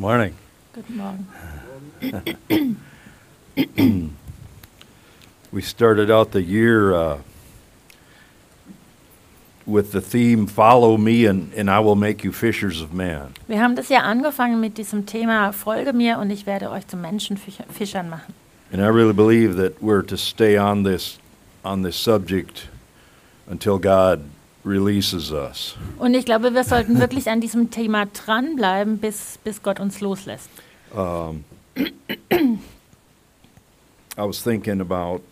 Morning. Guten Morgen. We started out the year uh, with the theme Follow Me and, and I will make you fishers of men. Wir haben das Jahr angefangen mit diesem Thema Folge mir und ich werde euch zu Menschenfischern machen. And I really believe that we're to stay on this, on this subject until God releases us. Und ich glaube, wir sollten wirklich an diesem Thema dranbleiben, bis, bis Gott uns loslässt. Um, I was thinking about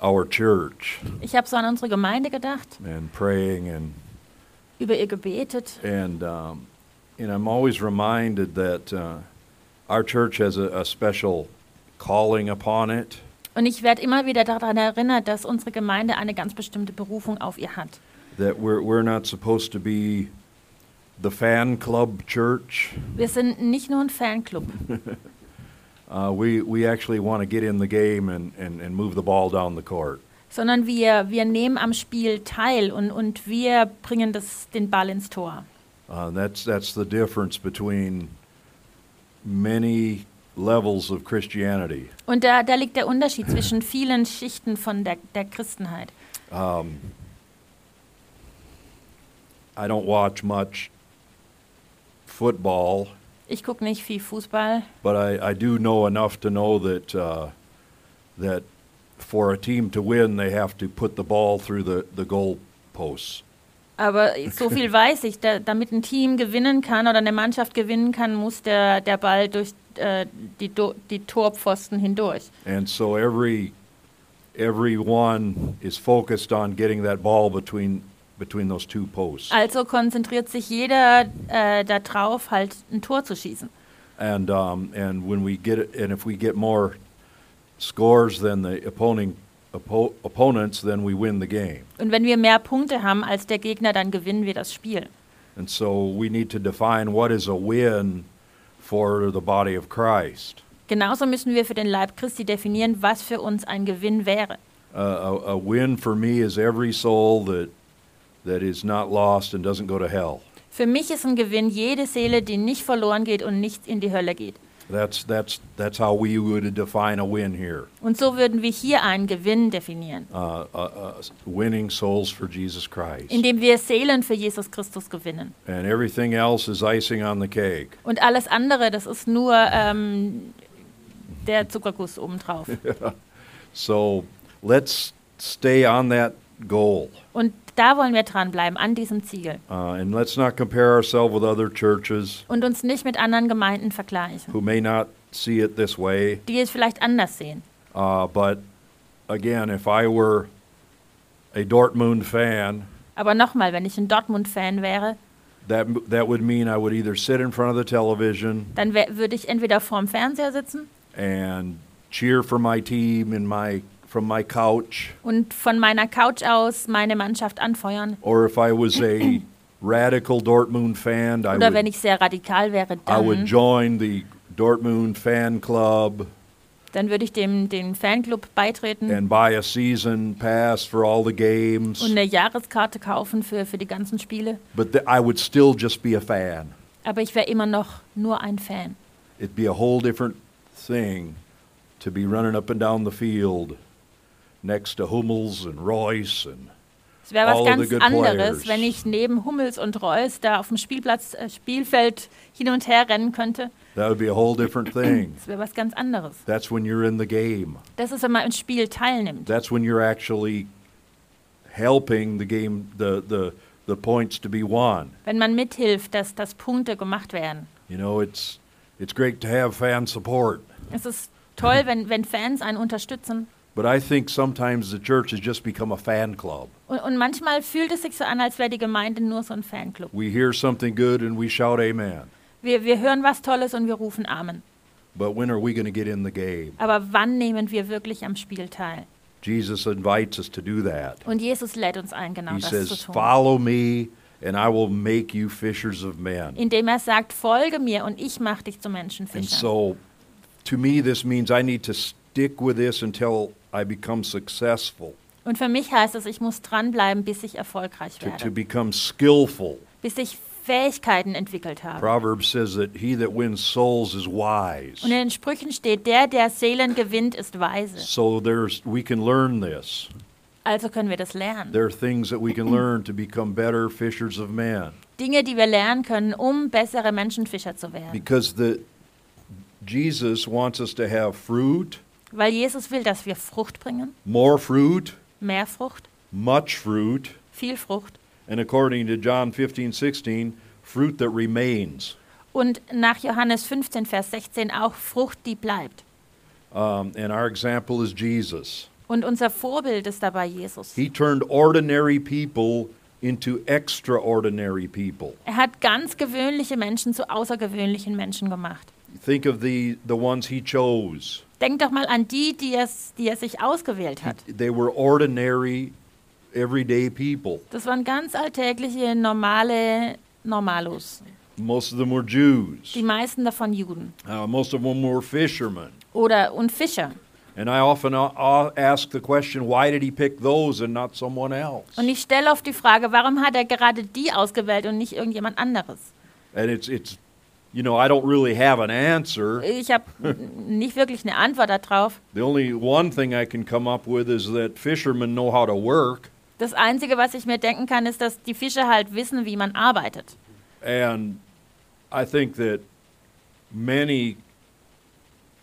our church Ich habe so an unsere Gemeinde gedacht, and praying and über ihr gebetet And um, and I'm always reminded that uh, our church has a, a special calling upon it. und ich werde immer wieder daran erinnert, dass unsere Gemeinde eine ganz bestimmte Berufung auf ihr hat. That we're we're not supposed to be the fan club church. Wir sind nicht nur ein Fanclub, Uh, we we actually want to get in the game and, and, and move the ball down the court. sondern wir, wir nehmen am Spiel teil und, und wir bringen das, den Ball ins Tor. Uh, that's that's the difference between many levels of Christianity. Und da, da liegt der Unterschied zwischen vielen Schichten von der, der Christenheit. Um, I don't watch much football. Ich gucke nicht viel Fußball, But I, I do know enough to know that uh, that for a team to win, they have to put the ball through the, the goal posts. aber so viel weiß ich, da, damit ein Team gewinnen kann oder eine Mannschaft gewinnen kann, muss der, der Ball durch äh, die, Do die Torpfosten hindurch. And so every everyone is focused on getting that ball between between those two posts. Also konzentriert sich jeder äh, darauf, halt ein Tor zu schießen. And um, and when we get it, and if we get more scores than the opposing oppo- opponents, then we win the game. Und wenn wir mehr Punkte haben als der Gegner, dann gewinnen wir das Spiel. And so we need to define what is a win for the body of Christ. Genauso müssen wir für den Leib Christi definieren, was für uns ein Gewinn wäre. Uh, a, a win for me is every soul that that is not lost and doesn't go to hell. Für mich ist ein Gewinn jede Seele, die nicht verloren geht und nicht in die Hölle geht. That's that's that's how we would define a win here. Und so würden wir hier einen Gewinn definieren, Uh, uh, uh, winning souls for Jesus Christ. indem wir Seelen für Jesus Christus gewinnen. And everything else is icing on the cake. Und alles andere, das ist nur ähm, der Zuckerguss obendrauf. So let's stay on that goal. Und da wollen wir dranbleiben, an diesem Ziel. Uh, and let's not compare ourselves with other churches Und uns nicht mit anderen Gemeinden vergleichen, who may not see it this way. die es vielleicht anders sehen. Uh, but again, if I were a Dortmund fan, Aber nochmal, wenn ich ein Dortmund-Fan wäre, that, that would mean I would either sit in front of the television dann wär- würde ich entweder vorm Fernseher sitzen and cheer for my team in my, from my couch, und von meiner Couch aus meine Mannschaft anfeuern. or if I was a radical Dortmund fan, I Oder wenn would, ich sehr radikal wäre, I would dann, join the Dortmund fan club dann würde ich dem den Fanclub beitreten and buy a season pass for all the games. und eine Jahreskarte kaufen für, für die ganzen Spiele. But th- I would still just be a fan. Aber ich wäre immer noch nur ein Fan. It'd be a whole different thing to be running up and down the field next to Hummels and Royce and Es wäre was ganz anderes, wenn ich neben Hummels und Reus da auf dem Spielplatz, äh, Spielfeld hin und her rennen könnte. that would be a whole different thing. Das wäre was ganz anderes. That's when you're in the game. Das ist, wenn man im Spiel teilnimmt. That's when you're actually helping the game the the the points to be won. Wenn man mithilft, dass, dass Punkte gemacht werden. You know, it's it's great to have fan support, Es ist toll, wenn, wenn Fans einen unterstützen. But I think sometimes the church has just become a fan club. Und, und manchmal fühlt es sich so an, als wäre die Gemeinde nur so ein Fanclub. We hear something good and we shout amen. Wir, wir hören was Tolles und wir rufen Amen. But when are we going to get in the game? Aber wann nehmen wir wirklich am Spiel teil? Jesus invites us to do that. Und Jesus lädt uns ein, genau he das says, zu tun. Follow me, and I will make you fishers of men. Indem er sagt, folge mir und ich mache dich zu And Menschenfischern. so, to me, this means I need to stick with this until I become successful, Und für mich heißt es, ich muss dranbleiben, bis ich erfolgreich to, to werde. become skillful, Bis ich Fähigkeiten entwickelt haben. Proverbs says that he that wins souls is wise. Und in den Sprüchen steht, der, der Seelen gewinnt, ist weise. So there's we can learn this. Also können wir das lernen. There are things that we can learn to become better fishers of men. Dinge, die wir lernen können, um bessere Menschenfischer zu werden. Because the Jesus wants us to have fruit, Weil Jesus will, dass wir Frucht bringen, more fruit, mehr Frucht, much fruit, viel Frucht. and according to John 15, 16, fruit that remains. Und nach Johannes 15, Vers 16 auch Frucht, die bleibt. Um, and our example is Jesus. Und unser Vorbild ist dabei Jesus. He turned ordinary people into extraordinary people. Er hat ganz gewöhnliche Menschen zu außergewöhnlichen Menschen gemacht. Think of the, the ones he chose. Denk doch mal an die, die, es, die er sich ausgewählt hat. They were ordinary, everyday people. Das waren ganz alltägliche, normale Normalos. Most of them were Jews. Die meisten davon Juden. Uh, most of them were fishermen. Oder und Fischer. And I often uh, uh, ask the question, why did he pick those and not someone else? Und ich stelle oft die Frage, warum hat er gerade die ausgewählt und nicht irgendjemand anderes? And it's, it's, you know, I don't really have an answer. Ich habe nicht wirklich eine Antwort darauf. The only one thing I can come up with is that fishermen know how to work. Das Einzige, was ich mir denken kann, ist, dass die Fischer halt wissen, wie man arbeitet. And I think that many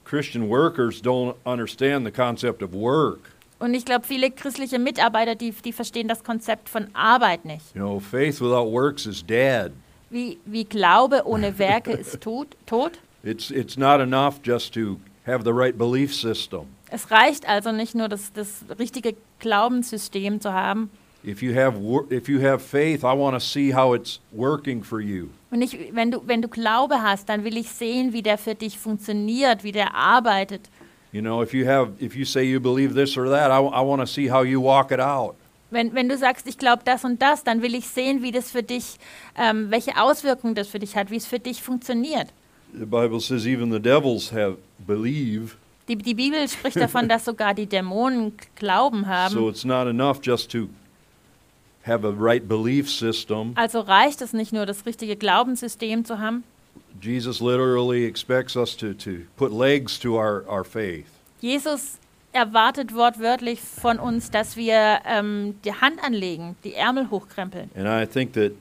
Christian workers don't understand the concept of work. Und ich glaube, viele christliche Mitarbeiter, die, die verstehen das Konzept von Arbeit nicht. You know, faith without works is dead. Wie, wie Glaube ohne Werke ist tot, tot. It's, it's not enough just to have the right belief system. Es reicht also nicht nur, das, das richtige Glaubenssystem zu haben. If you have, if you have faith, I want to see how it's working for you. Und ich, wenn, du, wenn du Glaube hast, dann will ich sehen, wie der für dich funktioniert, wie der arbeitet. You know, if you have, if you say you believe this or that, I, I want to see how you walk it out. Wenn, wenn du sagst, ich glaube das und das, dann will ich sehen, wie das für dich, ähm, welche Auswirkungen das für dich hat, wie es für dich funktioniert. The Bible says even the devils have believe. Die, die Bibel spricht davon, dass sogar die Dämonen Glauben haben. So it's not enough just to have a right belief system. Also reicht es nicht nur, das richtige Glaubenssystem zu haben. Jesus literally expects us to, to put legs to our, our faith. Jesus erwartet wortwörtlich von uns, dass wir ähm, die Hand anlegen, die Ärmel hochkrempeln. And I think that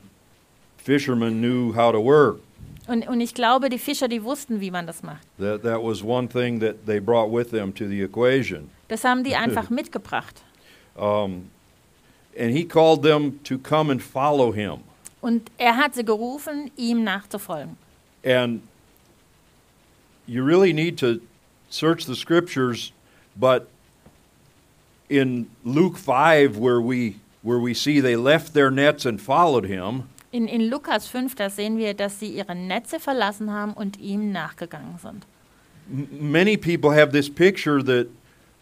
fishermen knew how to work. Und, und ich glaube, die Fischer, die wussten, wie man das macht. That, that was one thing that they brought with them to the equation. Das haben die einfach mitgebracht. Um, and he called them to come and follow him. Und er hat sie gerufen, ihm nachzufolgen. And you really need to search the scriptures, but in Luke 5, where we, where we see they left their nets and followed him, In, in Lukas 5, da sehen wir, dass sie ihre Netze verlassen haben und ihm nachgegangen sind. many people have this picture that,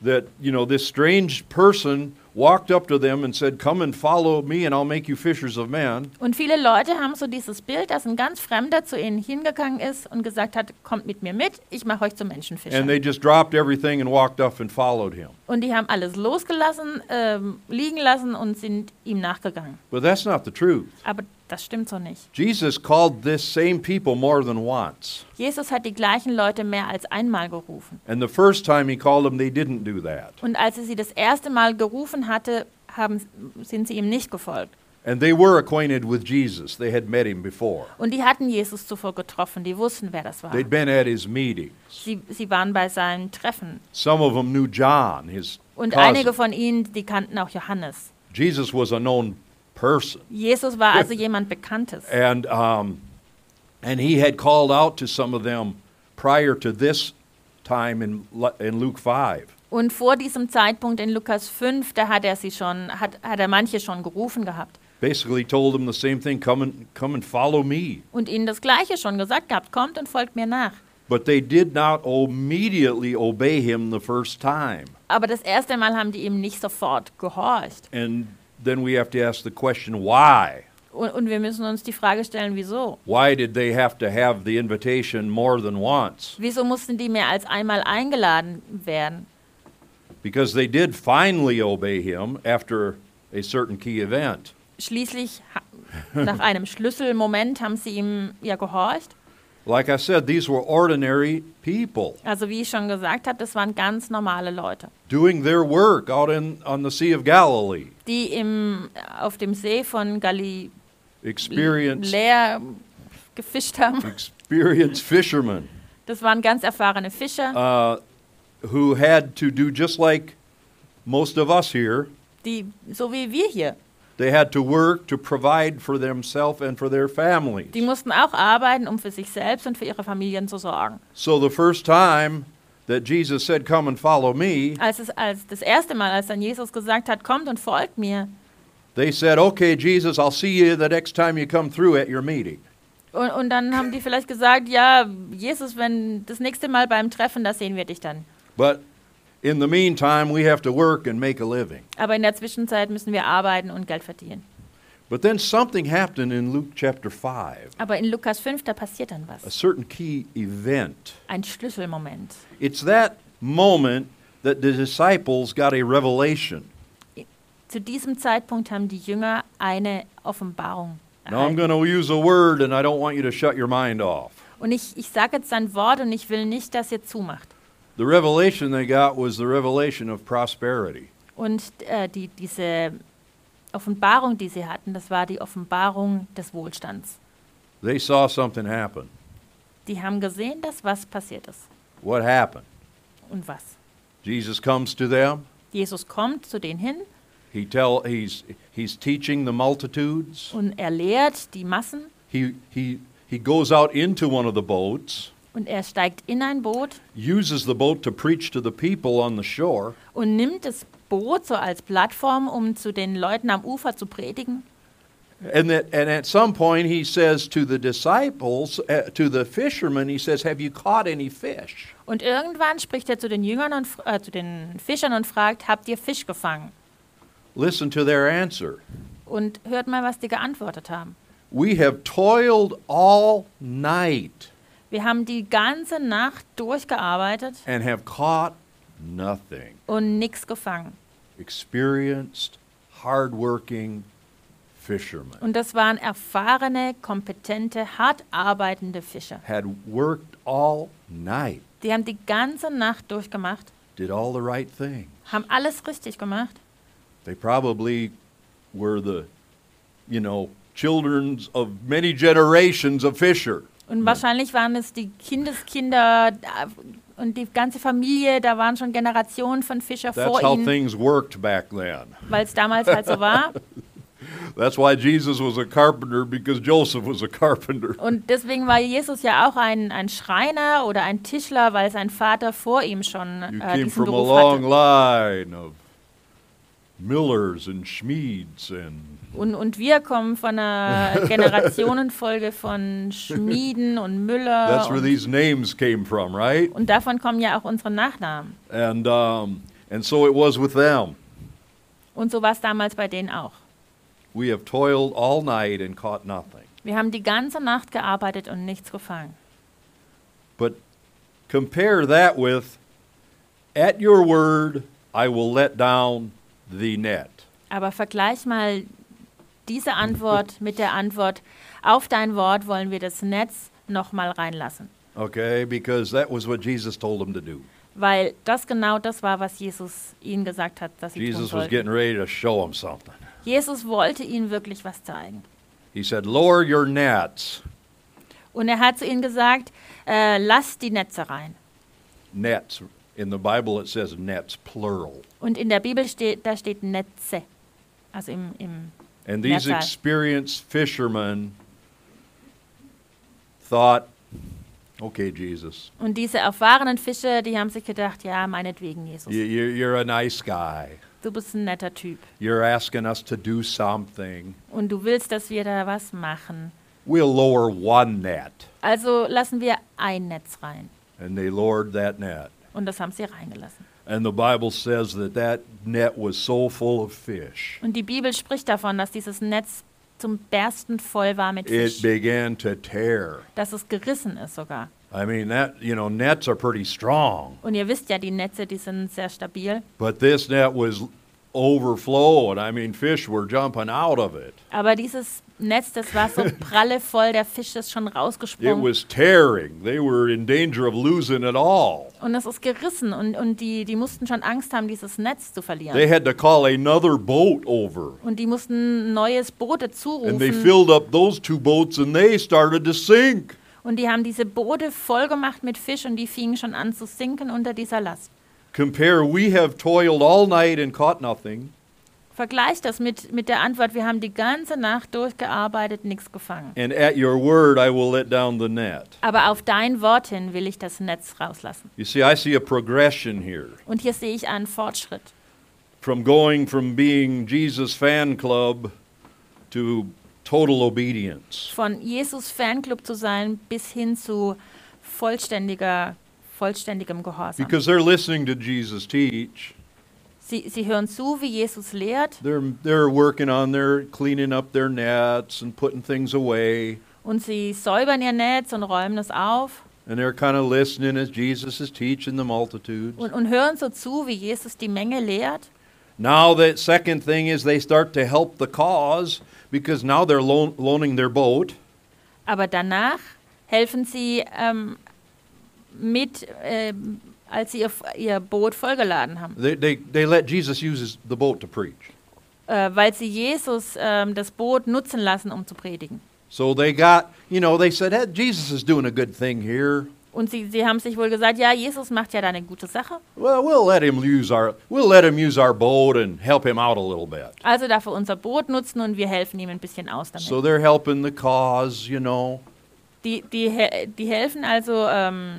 that, you know, this strange person walked up to them and said, Come and follow me, and I'll make you fishers of men. Und viele Leute haben so dieses Bild, dass ein ganz Fremder zu ihnen hingegangen ist und gesagt hat, kommt mit mir mit, ich mache euch zu Menschenfischern. And they just dropped everything and walked up and followed him. Und die haben alles losgelassen, ähm, liegen lassen und sind ihm nachgegangen. But that's not the truth. Aber das stimmt so nicht. Jesus called this same people more than once. Jesus hat die gleichen Leute mehr als einmal gerufen. And the first time he called them, they didn't do that. Und als er sie das erste Mal gerufen hatte, haben, sind sie ihm nicht gefolgt. And they were acquainted with Jesus. They had met him before. Und die hatten Jesus zuvor getroffen, die wussten, wer das war. They'd been at his meetings. Sie, sie waren bei seinen Treffen. Some of them knew John, his Und cousin. einige von ihnen, die kannten auch Johannes. Jesus was a known person. Jesus war also jemand Bekanntes. And, um, and he had called out to some of them prior to this time in, in Luke 5. Und vor diesem Zeitpunkt in Lukas 5, da hat er sie schon, hat, hat er manche schon gerufen gehabt. Basically told them the same thing come and, come and follow me. Und ihnen das Gleiche schon gesagt gehabt, kommt und folgt mir nach. But they did not immediately obey him the first time. Aber das erste Mal haben die ihm nicht sofort gehorcht. And then we have to ask the question why? Und, und wir müssen uns die Frage stellen, wieso? Why did they have to have the invitation more than once? Wieso mussten die mehr als einmal eingeladen werden? Because they did finally obey him after a certain key event. schließlich, nach einem Schlüsselmoment, haben sie ihm ja gehorcht. Like I said, these were ordinary people Also wie ich schon gesagt habe, das waren ganz normale Leute, doing their work out in on the Sea of Galilee. die im, auf dem See von Galiläa Experienced gefischt haben. experienced fishermen Das waren ganz erfahrene Fischer, uh, who had to do just like most of us here. die so wie wir hier. They had to work to provide for themselves and for their families. Die mussten auch arbeiten, um für sich selbst und für ihre Familien zu sorgen. So the first time that Jesus said, "Come and follow me," Als es als das erste Mal, als dann Jesus gesagt hat, kommt und folgt mir, they said, "Okay, Jesus, I'll see you the next time you come through at your meeting." Und, und dann haben die vielleicht gesagt, ja, Jesus, wenn das nächste Mal beim Treffen, da sehen wir dich dann. But in the meantime, we have to work and make a living. Aber in der Zwischenzeit müssen wir arbeiten und Geld verdienen. But then something happened in Luke chapter 5, Aber in Lukas 5, da passiert dann a was. certain key event. Ein Schlüsselmoment. It's that moment that the disciples got a revelation. Zu diesem Zeitpunkt haben die Jünger eine Offenbarung Now I'm erhalten. going to use a word and I don't want you to shut your mind off. Und ich, ich sage jetzt ein Wort und ich will nicht, dass ihr zumacht. The revelation they got was the revelation of prosperity. Und äh, die, diese Offenbarung, die sie hatten, das war die Offenbarung des Wohlstands. They saw something happen. Die haben gesehen, dass was passiert ist. What happened? Und was? Jesus comes to them. Jesus kommt zu denen hin He tell he's he's teaching the multitudes. und er lehrt die Massen He he he goes out into one of the boats, und er steigt in ein Boot uses the boat to preach to the people on the shore, und nimmt das Boot so als Plattform, um zu den Leuten am Ufer zu predigen. and that and at some point he says to the disciples, uh, to the fishermen, he says, "Have you caught any fish?" Und irgendwann spricht er zu den Jüngern und äh, zu den Fischern und fragt: Habt ihr Fisch gefangen? Listen to their answer. Und hört mal, was die geantwortet haben. We have toiled all night Wir haben die ganze Nacht durchgearbeitet and have caught nothing. und nichts gefangen. Experienced, hardworking fishermen Und das waren erfahrene, kompetente, hart arbeitende Fischer. had worked all night, Die haben die ganze Nacht durchgemacht, did all the right thing. haben alles richtig gemacht. They probably were the, you know, children of many generations of fisher. Und wahrscheinlich waren es die Kindeskinder da- und die ganze Familie, da waren schon Generationen von Fischer That's vor how ihnen, things worked back then. weil es damals halt so war. That's why Jesus was a carpenter because Joseph was a carpenter. Und deswegen war Jesus ja auch ein, ein Schreiner oder ein Tischler, weil sein Vater vor ihm schon You äh, came diesen from a Beruf long hatte. line of millers and schmieds and Und, und wir kommen von einer Generationenfolge von Schmieden und Müller. that's where Und, these names came from, right? und davon kommen ja auch unsere Nachnamen. And um, and so it was with them. Und so war es damals bei denen auch. We have toiled all night and caught nothing. Wir haben die ganze Nacht gearbeitet und nichts gefangen. But compare that with, at your word, I will let down the net. Aber vergleich mal diese Antwort mit der Antwort, auf dein Wort wollen wir das Netz nochmal reinlassen. Okay, because that was what Jesus told them to do. Weil das genau das war, was Jesus ihnen gesagt hat, dass sie Jesus tun was getting ready to show them something. Jesus wollte ihnen wirklich was zeigen. He said, Lower your nets. Und er hat zu ihnen gesagt, äh, lasst die Netze rein. Nets. In the Bible, it says nets, plural. Und in der Bibel steht, da steht Netze. Also im, im And these Mehrzahl. experienced fishermen thought, okay, Jesus, und diese erfahrenen Fischer, die haben sich gedacht, ja, meinetwegen, Jesus. you, you, you're a nice guy. Du bist ein netter Typ. You're asking us to do something. Und du willst, dass wir da was machen. We'll lower one net. Also lassen wir ein Netz rein. And they lowered that net. Und das haben sie reingelassen. And the Bible says that that net was so full of fish, Und die Bibel spricht davon, dass dieses Netz zum Bersten voll war mit it Fisch. began to tear. Dass es gerissen ist sogar. I mean, that, you know, nets are pretty strong. Und ihr wisst ja, die Netze, die sind sehr stabil. But this net was overflowing. I mean, fish were jumping out of it. Aber dieses Netz, das war so prallevoll, der Fisch ist schon It rausgesprungen. was tearing. They were in danger of losing it all. Und es ist gerissen und, und die, die mussten schon Angst haben, dieses Netz zu verlieren. They had to call another boat over. und die mussten ein neues Boote And they zurufen. filled up those two boats and they started to sink. Und die haben diese Boote voll gemacht mit Fisch und die fingen schon an zu sinken unter dieser Last. Compare, we have toiled all night and caught nothing. Vergleich das mit, mit der Antwort, wir haben die ganze Nacht durchgearbeitet, nichts gefangen. And at your word, I will let down the net. Aber auf dein Wort hin will ich das Netz rauslassen. You see, I see a progression here Und hier sehe ich einen Fortschritt. from going from being Jesus fan club to total obedience. Von Jesus Fanclub zu sein bis hin zu vollständiger, vollständigem Gehorsam. Because they're listening to Jesus teach. Sie, sie hören zu, wie Jesus lehrt They're, they're working on their cleaning up their nets and putting things away. und sie säubern ihr Netz und räumen es auf And they're kind of listening as Jesus is teaching the multitudes. und, und hören so zu, wie Jesus die Menge lehrt. Now, the second thing is they start to help the cause because now they're loan, loaning their boat. Aber danach helfen sie ähm, mit, ähm, als sie ihr, ihr Boot vollgeladen haben, They, they, they let Jesus use his, the boat to preach. äh, weil sie Jesus ähm, das Boot nutzen lassen, um zu predigen. So they got, you know, they said, hey, Jesus is doing a good thing here. Und sie, sie haben sich wohl gesagt, ja, Jesus macht ja da eine gute Sache. Well, we'll let him use our we'll let him use our boat and help him out a little bit. Also darf er unser Boot nutzen und wir helfen ihm ein bisschen aus damit. So they're helping the cause, you know. Die, die, die helfen also ähm,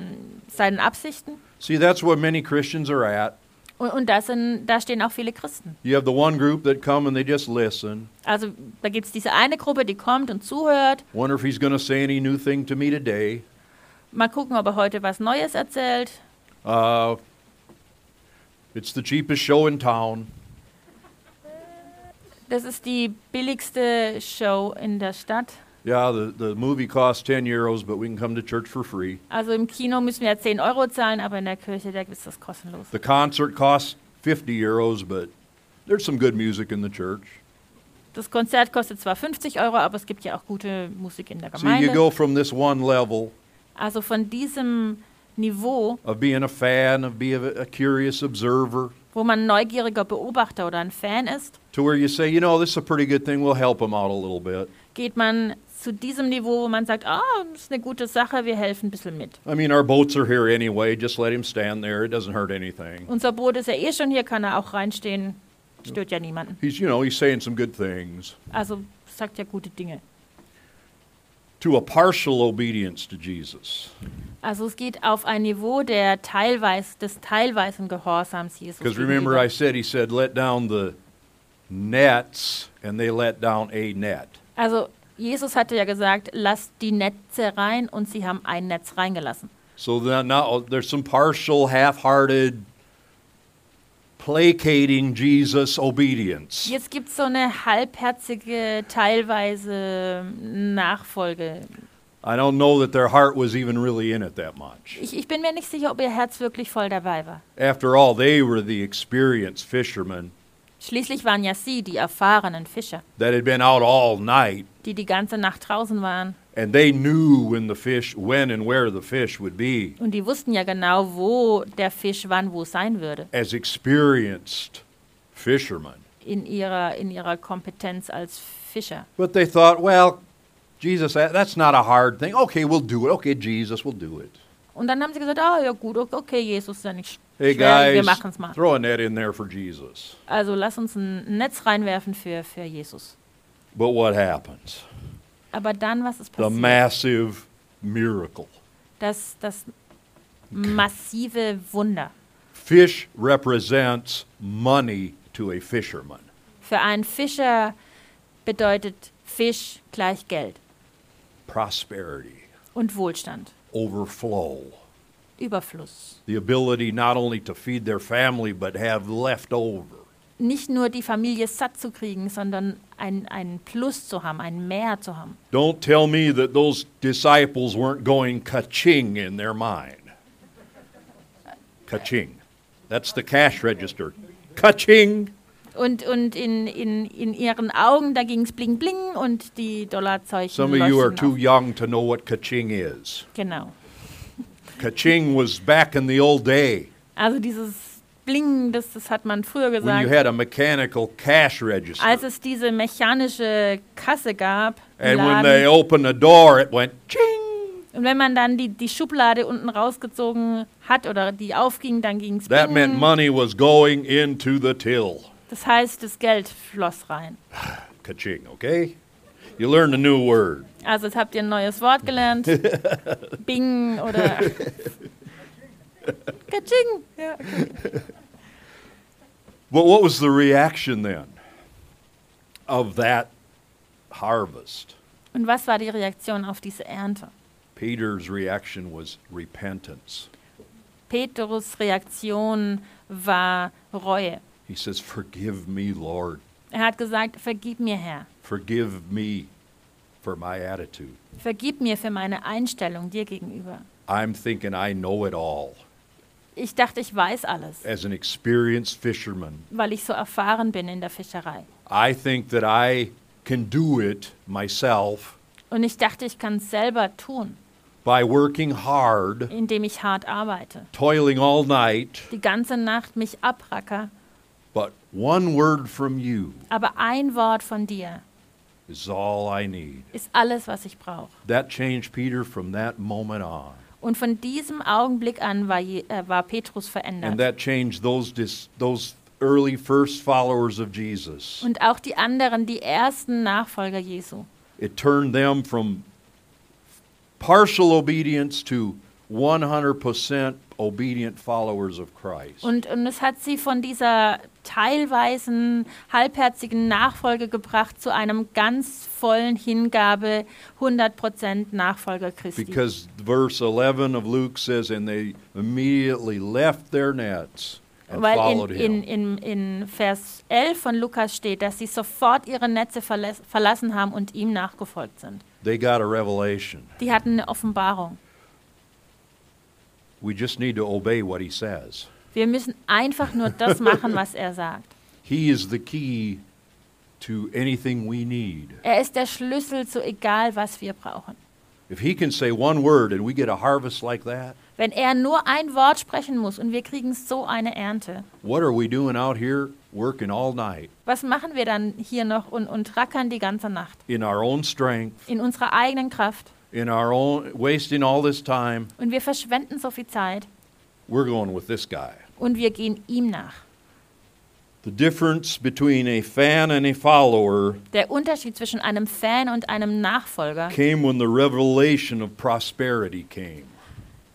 seinen Absichten. See, that's where many Christians are at. Und, und das sind, da stehen auch viele Christen. You have the one group that come and they just listen. Also da gibt es diese eine Gruppe, die kommt und zuhört. Wonder if he's going to say any new thing to me today. Mal gucken, ob er heute was Neues erzählt. Uh, it's the cheapest show in town. Das ist die billigste Show in der Stadt. Yeah, the, the movie costs 10 euros, but we can come to church for free. Also im Kino müssen wir ja 10 Euro zahlen, aber in der Kirche, da ist das kostenlos. The concert costs 50 euros, but there's some good music in the church. Das Konzert kostet zwar 50 Euro, aber es gibt ja auch gute Musik in der So you Gemeinde. go from this one level Also von diesem Niveau, of being a fan, of being a, a curious observer, wo man ein neugieriger Beobachter oder ein Fan ist, to where you say, you know, this is a pretty good thing, we'll help them out a little bit. geht man zu diesem Niveau, wo man sagt, ah, das ist eine gute Sache, wir helfen ein bisschen mit. I mean, our boats are here anyway, just let him stand there, it doesn't hurt anything. Unser Boot ist ja eh schon hier, kann er auch reinstehen, stört ja niemanden. He's, you know, he's saying some good things. Also sagt ja gute Dinge. To a partial obedience to Jesus. Also es geht auf ein Niveau der teilweise, des teilweisen Gehorsams Jesus. Because remember. I said, he said, let down the nets, and they let down a net. Also Jesus hatte ja gesagt, lasst die Netze rein und sie haben ein Netz reingelassen. So now there's some partial, half-hearted, placating Jesus obedience. Jetzt gibt es so eine halbherzige, teilweise Nachfolge. I don't know that their heart was even really in it that much. Ich, ich bin mir nicht sicher, ob ihr Herz wirklich voll dabei war. After all, they were the experienced fishermen Schließlich waren ja sie die erfahrenen Fischer, that had been out all night, die die ganze Nacht draußen waren. and they knew when the fish, when and where the fish would be. Und die wussten ja genau, wo der Fisch wann wo sein würde. As experienced fishermen. In ihrer, in ihrer Kompetenz als Fischer. But they thought, well, Jesus, that- that's not a hard thing. Okay, we'll do it. Okay, Jesus, we'll do it. Und dann haben sie gesagt, ah ja gut, ok- okay, Jesus ist ja nicht Hey schwer, wir guys, machen es mal. throw a net in there for Jesus. Also lass uns ein Netz reinwerfen für, für Jesus. But what happens? Aber dann, was ist The passiert? massive miracle. Das, das massive Wunder. Fish represents money to a fisherman. Für einen Fischer bedeutet Fisch gleich Geld Prosperity, und Wohlstand, overflow, Überfluss. the ability not only to feed their family but have left over. Nicht nur die Familie satt zu kriegen, sondern ein, ein Plus zu haben, ein Mehr zu haben. Don't tell me that those disciples weren't going ka-ching in their mind. Ka-ching. That's the cash register. Ka-ching. Und, und in, in, in ihren Augen, da ging es bling bling und die Dollarzeichen Some of you are too auf. young to know what ka-ching is. Genau. Ka-ching was back in the old day Also dieses Bling, das, das hat man früher when you gesagt, had a mechanical cash register. als es diese mechanische Kasse gab. And when they Laden. opened the door, it went ching. Und wenn man dann die, die Schublade unten rausgezogen hat oder die aufging, dann ging es That meant money was going into the till. Das heißt, das Geld floss rein. Ka-ching, okay? You learned a new word. Also jetzt habt ihr ein neues Wort gelernt. Bing oder Katsching. Ja, okay. But what was the reaction then of that harvest? Und was war die Reaktion auf diese Ernte? Peter's reaction was repentance. Petrus Reaktion war Reue. He says, Forgive me, Lord. Er hat gesagt, vergib mir, Herr. Forgive me for my attitude. Vergib mir für meine Einstellung dir gegenüber. I'm thinking I know it all Ich dachte, ich weiß alles, as an experienced fisherman. weil ich so erfahren bin in der Fischerei. I think that I can do it myself Und ich dachte, ich kann es selber tun, by working hard, indem ich hart arbeite. toiling all night. Die ganze Nacht mich abracker. One word from you Aber ein Wort von dir is all I need. ist alles, was ich brauche. That changed Peter from that moment on. Und von diesem Augenblick an war, je, äh, war Petrus And verändert. that changed those, dis, those early first followers of Jesus. Und auch die anderen, die ersten Nachfolger Jesu. It turned them from partial obedience to 100% obedient followers of Christ. Und, und es hat sie von dieser teilweisen, halbherzigen Nachfolge gebracht zu einem ganz vollen Hingabe, 100% Nachfolger Christi. Because verse 11 of Luke says, and they immediately left their nets and Weil followed in, in, in, in Vers 11 von Lukas steht, dass sie sofort ihre Netze verlassen haben und ihm nachgefolgt sind. They got a revelation. Die hatten eine Offenbarung. We just need to obey what he says. Wir müssen einfach nur das machen, was er sagt. He is the key to anything we need. Er ist der Schlüssel zu egal, was wir brauchen. If he can say one word and we get a harvest like that, Wenn er nur ein Wort sprechen muss und wir kriegen so eine Ernte, what are we doing out here working all night was machen wir dann hier noch und, und rackern die ganze Nacht? in our own strength, In unserer eigenen Kraft. In our own wasting all this time? Und wir verschwenden so viel Zeit We're going with this guy. und wir gehen ihm nach. The difference between a fan and a follower Der Unterschied zwischen einem Fan und einem Nachfolger came when the revelation of prosperity came.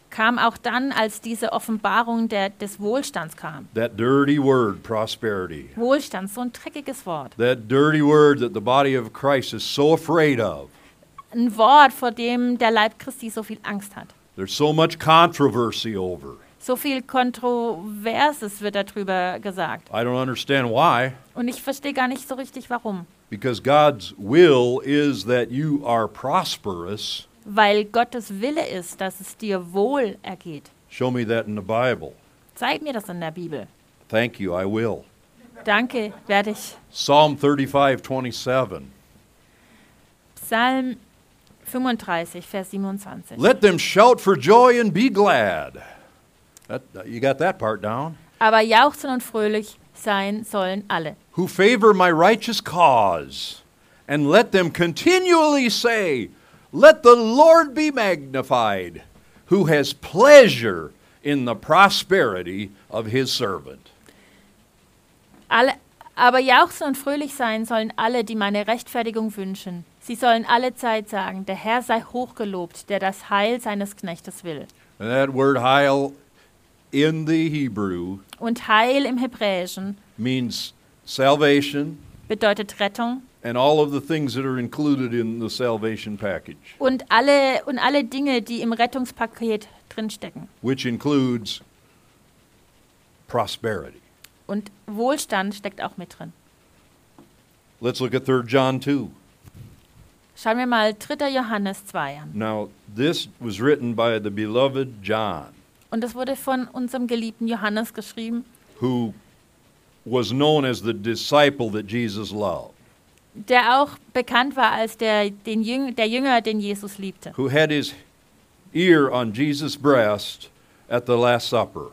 kam auch dann, als diese Offenbarung der, des Wohlstands kam. That dirty word, prosperity. Wohlstand, so ein dreckiges Wort. That dirty word that the body of Christ is so afraid of. Ein Wort, vor dem der Leib Christi so viel Angst hat. There's so much controversy over. So viel Kontroverses wird darüber gesagt. I don't understand why. Und ich verstehe gar nicht so richtig, warum. Because God's will is that you are prosperous. Weil Gottes Wille ist, dass es dir wohl ergeht. Show me that in the Bible. Zeig mir das in der Bibel. Thank you, I will. Danke, werde ich. Psalm 35, 27. Psalm 35, Vers 27. Let them shout for joy and be glad. That, you got that part down. Aber jauchzen und fröhlich sein sollen alle, Who favor my righteous cause. And let them continually say, Let the Lord be magnified, who has pleasure in the prosperity of his servant. alle. Aber jauchzen und fröhlich sein sollen alle, die meine Rechtfertigung wünschen. Sie sollen alle Zeit sagen, der Herr sei hochgelobt, der das Heil seines Knechtes will. And that word heil in the Hebrew Und Heil im Hebräischen means salvation bedeutet Rettung and all of the things that are included in the salvation package, und alle, und alle Dinge, die im Rettungspaket drinstecken. which includes prosperity. Und Wohlstand steckt auch mit drin. Let's look at 3 John 2. Schauen wir mal 3. Johannes 2 an. Now, this was written by the beloved John, Und das wurde von unserem geliebten Johannes geschrieben, who was known as the disciple that Jesus loved, der auch bekannt war als der, den Jüng, der Jünger, den Jesus liebte, who had his ear on Jesus' breast at the Last Supper.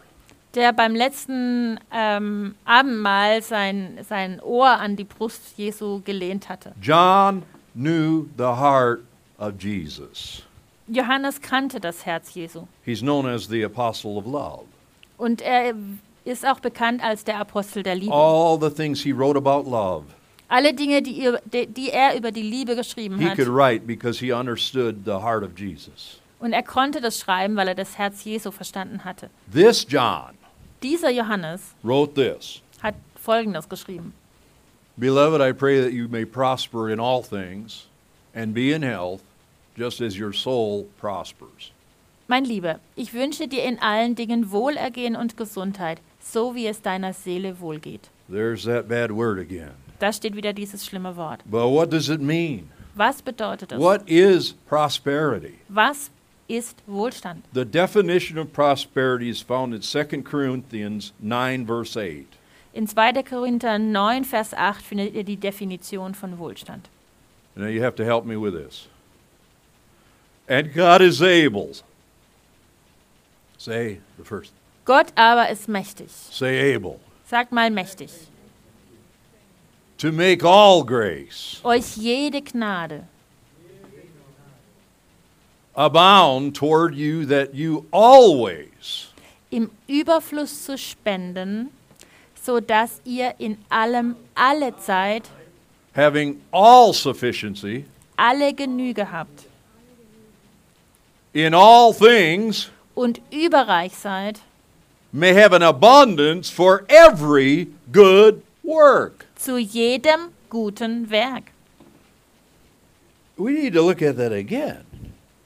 der beim letzten ähm, Abendmahl sein, sein Ohr an die Brust Jesu gelehnt hatte. John knew the heart of Jesus. Johannes kannte das Herz Jesu He's known as the apostle of love. und er ist auch bekannt als der Apostel der Liebe. All the things he wrote about love, Alle Dinge, die, ihr- die, die er über die Liebe geschrieben he hat. could write because he understood the heart of Jesus. Und er konnte das schreiben, weil er das Herz Jesu verstanden hatte. This John Dieser Johannes wrote this hat Folgendes geschrieben. Beloved, I pray that you may prosper in all things and be in health, just as your soul prospers. Mein Lieber, ich wünsche dir in allen Dingen Wohlergehen und Gesundheit, so wie es deiner Seele wohlgeht. There's that bad word again. Da steht wieder dieses schlimme Wort. But what does it mean? Was bedeutet es? What is prosperity? Was ist Wohlstand? The definition of prosperity is found in 2 Corinthians 9, verse 8. In 2. Korinther 9, Vers 8 findet ihr die Definition von Wohlstand. Now you have to help me with this. And God is able. Say the first. Gott aber ist mächtig. Say able. Sagt mal mächtig. To make all grace Euch jede Gnade abound toward you that you always im Überfluss zu spenden, so dass ihr in allem alle Zeit having all sufficiency alle Genüge habt in all things und überreich seid may have an abundance for every good work. zu jedem guten Werk. We need to look at that again.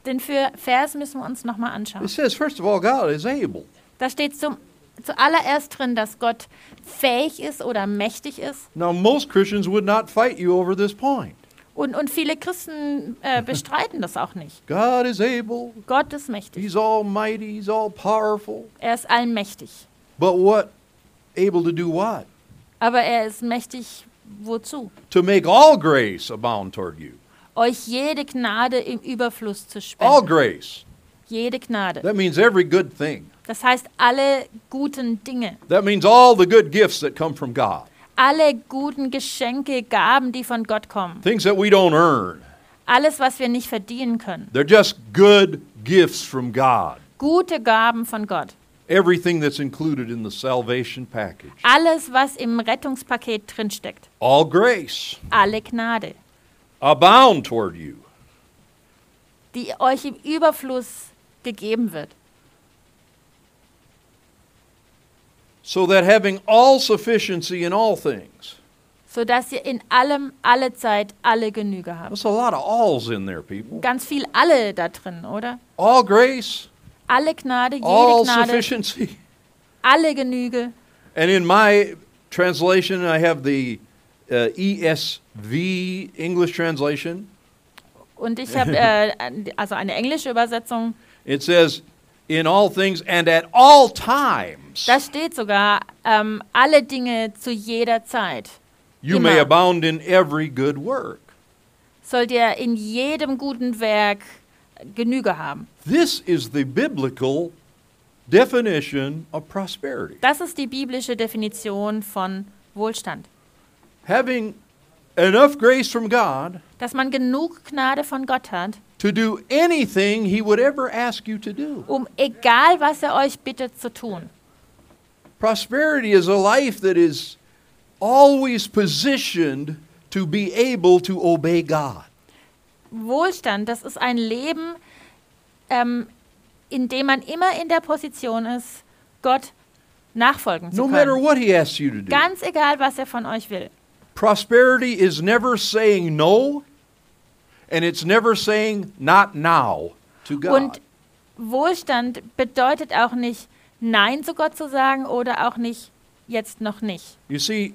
Den für Vers müssen wir uns nochmal It anschauen. says, first of all, God is able. Da steht zum, zuallererst drin, dass Gott fähig ist oder mächtig ist. Now, most Christians would not fight you over this point. Und, und viele Christen äh, bestreiten das auch nicht. God is able. Gott ist mächtig. He's almighty. He's all powerful. Er ist allmächtig. But what? Able to do what? Aber er ist mächtig wozu? To make all grace abound toward you. Euch jede Gnade im Überfluss zu All spenden. grace. Jede Gnade. That means every good thing. Das heißt, alle guten Dinge, That means all the good gifts that come from God. alle guten Geschenke, Gaben, die von Gott kommen. Things that we don't earn. Alles, was wir nicht verdienen können. They're just good gifts from God. Gute Gaben von Gott. Everything that's included in the salvation package. Alles, was im Rettungspaket drinsteckt. All grace Alle Gnade, abound toward you. die euch im Überfluss gegeben wird. So that having all sufficiency in all things. Sodass ihr in allem, alle Zeit, alle Genüge habt. That's a lot of alls in there, people. Ganz viel alle da drin, oder? All grace, Alle Gnade, jede all Gnade, sufficiency. alle Genüge. And in my translation, I have the uh, ESV English translation. Und ich habe äh, also eine englische Übersetzung. It says, in all things and at all times, Da steht sogar ähm, alle Dinge zu jeder Zeit. you may immer. abound in every good work. Sollt ihr in jedem guten Werk Genüge haben. This is the biblical definition of prosperity. Das ist die biblische Definition von Wohlstand. Having enough grace from God Dass man genug Gnade von Gott hat, to do anything He would ever ask you to do. um egal was er euch bittet zu tun. Prosperity is a life that is always positioned to be able to obey God. Wohlstand, das ist ein Leben, ähm, in dem man immer in der Position ist, Gott nachfolgen zu No matter können. what He asks you to do. Ganz egal, was er von euch will. Prosperity is never saying no, and it's never saying not now to God. Und Wohlstand bedeutet auch nicht, Nein zu Gott zu sagen oder auch nicht, jetzt noch nicht. You see,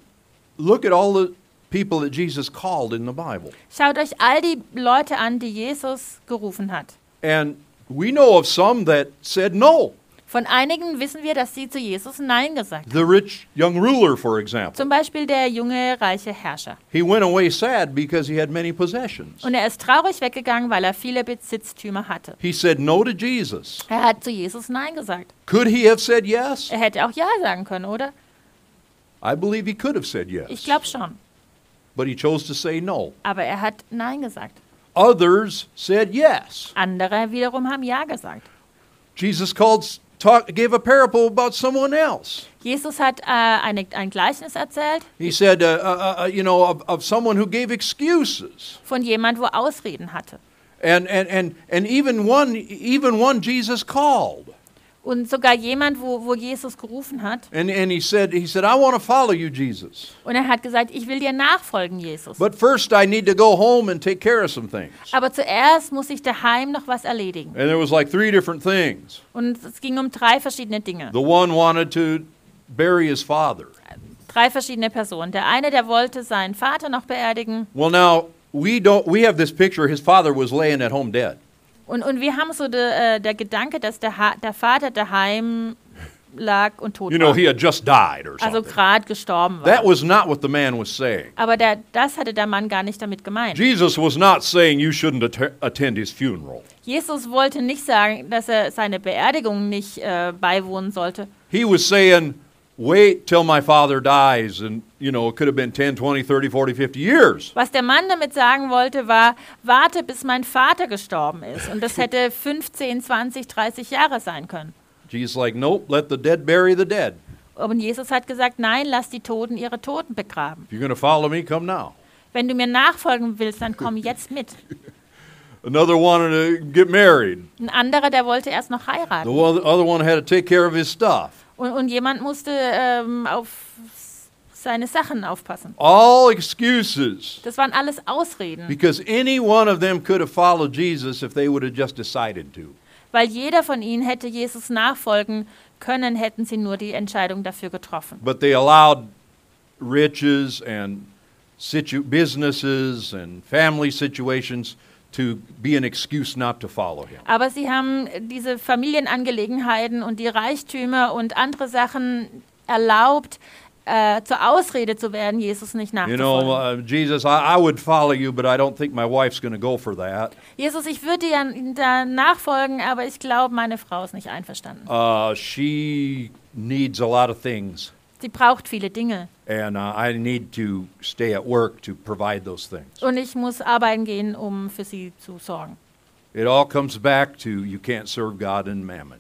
look at all the people that Jesus called in the Bible. Schaut euch all die Leute an, die Jesus gerufen hat. And we know of some that said no. Von einigen wissen wir, dass sie zu Jesus Nein gesagt haben. The rich young ruler, for example. Zum Beispiel der junge, reiche Herrscher. He went away sad because he had many possessions. Und er ist traurig weggegangen, weil er viele Besitztümer hatte. He said no to Jesus. Er hat zu Jesus Nein gesagt. Could he have said yes? Er hätte auch Ja sagen können, oder? I believe he could have said Ich yes. glaube schon. But he chose to say no. Aber er hat Nein gesagt. Others said yes. Andere wiederum haben Ja gesagt. Jesus called, talk, gave a parable about someone else. Jesus hat äh, eine, ein Gleichnis erzählt He said, uh, uh, uh, you know, of, of someone who gave excuses. von jemand, wo Ausreden hatte. And, and, and, and even, one, even one Jesus called. Und sogar jemand, wo, wo Jesus gerufen hat. And, and he, said, he said, I want to follow you, Jesus. Und er hat gesagt, ich will dir nachfolgen, Jesus. But first I need to go home and take care of some things. Aber zuerst muss ich daheim noch was erledigen. And there was like three different things. Und es ging um drei verschiedene Dinge. The one wanted to bury his father. Drei verschiedene Personen. Der eine, der wollte seinen Vater noch beerdigen. Well, now we don't. We have this picture. His father was laying at home dead. Und, und wir haben so de, äh, der Gedanke, dass der, ha der Vater daheim lag und tot You know, war. he had just died or Also gerade gestorben That war. was not what the man was saying. Aber der, das hatte der Mann gar nicht damit gemeint. Jesus was not saying you shouldn't att- attend his funeral. Jesus wollte nicht sagen, dass er seine Beerdigung nicht äh, beiwohnen sollte. He was saying, wait till my father dies. And, you know, it could have been 10, 20, 30, 40, 50 years. Was der Mann damit sagen wollte, war, warte, bis mein Vater gestorben ist. Und das hätte 15, 20, 30 Jahre sein können. Jesus like, nope, let the dead bury the dead. Und Jesus hat gesagt, nein, lass die Toten ihre Toten begraben. If you're going to follow me, come now. Wenn du mir nachfolgen willst, dann komm jetzt mit. Another wanted to get married. Ein anderer, der wollte erst noch The heiraten. one, other one had to take care of his stuff. Und, und jemand musste ähm, auf seine Sachen aufpassen. All excuses. Das waren alles Ausreden, Because any one of them could have followed Jesus if they would have just decided to. weil jeder von ihnen hätte Jesus nachfolgen können, hätten sie nur die Entscheidung dafür getroffen. But they allowed riches and businesses and family situations to be an excuse not to follow him. Aber sie haben diese Familienangelegenheiten und die Reichtümer und andere Sachen erlaubt, äh, zur Ausrede zu werden, Jesus nicht You know, nachzufolgen. uh, Jesus, I, I would follow you, but I don't think my wife's going to go for that. Jesus, ich würde dir da nachfolgen, aber ich glaube, meine Frau ist nicht einverstanden. Uh, she needs a lot of things, Sie braucht viele Dinge and uh, I need to stay at work to provide those things. und ich muss arbeiten gehen, um für sie zu sorgen. It all comes back to you can't serve God and mammon.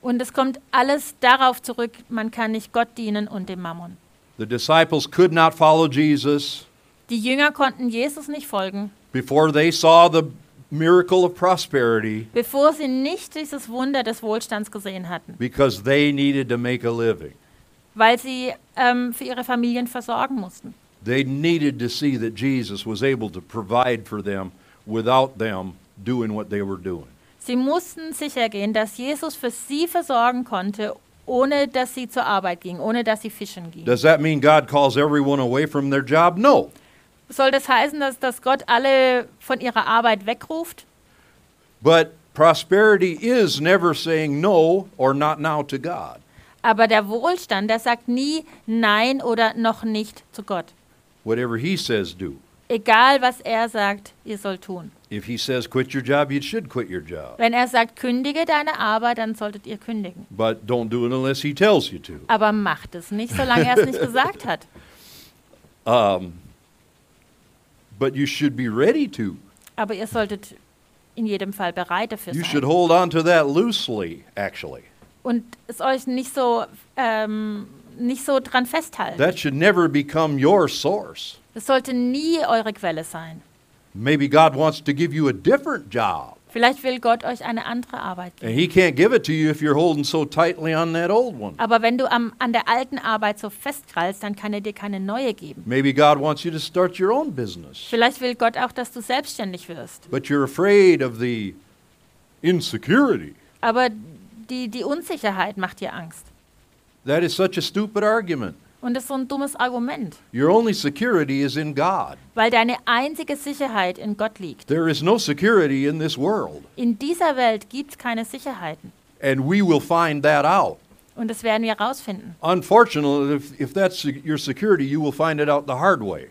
Und es kommt alles darauf zurück, man kann nicht Gott dienen und dem Mammon. The disciples could not follow Jesus Die Jünger konnten Jesus nicht folgen, before they saw the miracle of prosperity bevor sie nicht dieses Wunder des Wohlstands gesehen hatten, because they needed to make a living. Weil sie ähm, für ihre Familien versorgen mussten. They needed to see that Jesus was able to provide for them without them doing what they were doing. Sie mussten sicher gehen, dass Jesus für sie versorgen konnte, ohne dass sie zur Arbeit gingen, ohne dass sie fischen gingen. Does that mean God calls everyone away from their job? No. Soll das heißen, dass, dass Gott alle von ihrer Arbeit wegruft? But prosperity is never saying no or not now to God. Aber der Wohlstand, der sagt nie Nein oder noch nicht zu Gott. Whatever He says, do. Egal, was er sagt, ihr sollt tun. If He says quit your job, you should quit your job. Wenn er sagt, kündige deine Arbeit, dann solltet ihr kündigen. But don't do it unless He tells you to. Aber macht es nicht, solange er es nicht gesagt hat. Um, but you should be ready to. Aber ihr solltet in jedem Fall bereit dafür You should sein. hold on to that loosely, actually. Und es euch nicht so, ähm, nicht so dran festhalten. That should never become your source. Das sollte nie eure Quelle sein. Maybe God wants to give you a different job. Vielleicht will Gott euch eine andere Arbeit geben. And He can't give it to you if you're holding so tightly on that old one. Aber wenn du am, an der alten Arbeit so festkrallst, dann kann er dir keine neue geben. Maybe God wants you to start your own business. Vielleicht will Gott auch, dass du selbstständig wirst. But you're afraid of the insecurity. Aber die, die Unsicherheit macht dir Angst. That is such a stupid argument. Und das ist so ein dummes Argument, Your only security is in God. weil deine einzige Sicherheit in Gott liegt. There is no security in this world. In dieser Welt gibt es keine Sicherheiten. And we will find that out. Und das werden wir herausfinden. Unfortunately, if, if that's your security, you will find it out the hard way.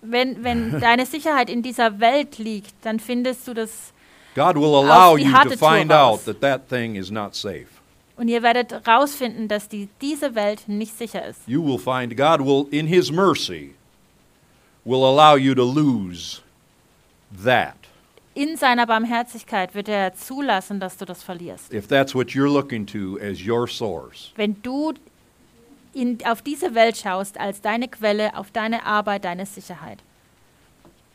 Wenn, wenn deine Sicherheit in dieser Welt liegt, dann findest du das God will allow you to find out that that thing is not safe. und ihr werdet herausfinden, dass die, diese Welt nicht sicher ist. You will find God will, in His mercy, will allow you to lose that In seiner Barmherzigkeit wird er zulassen, dass du das verlierst. if that's what you're looking to as your source. Wenn du in, auf diese Welt schaust als deine Quelle, auf deine Arbeit, deine Sicherheit.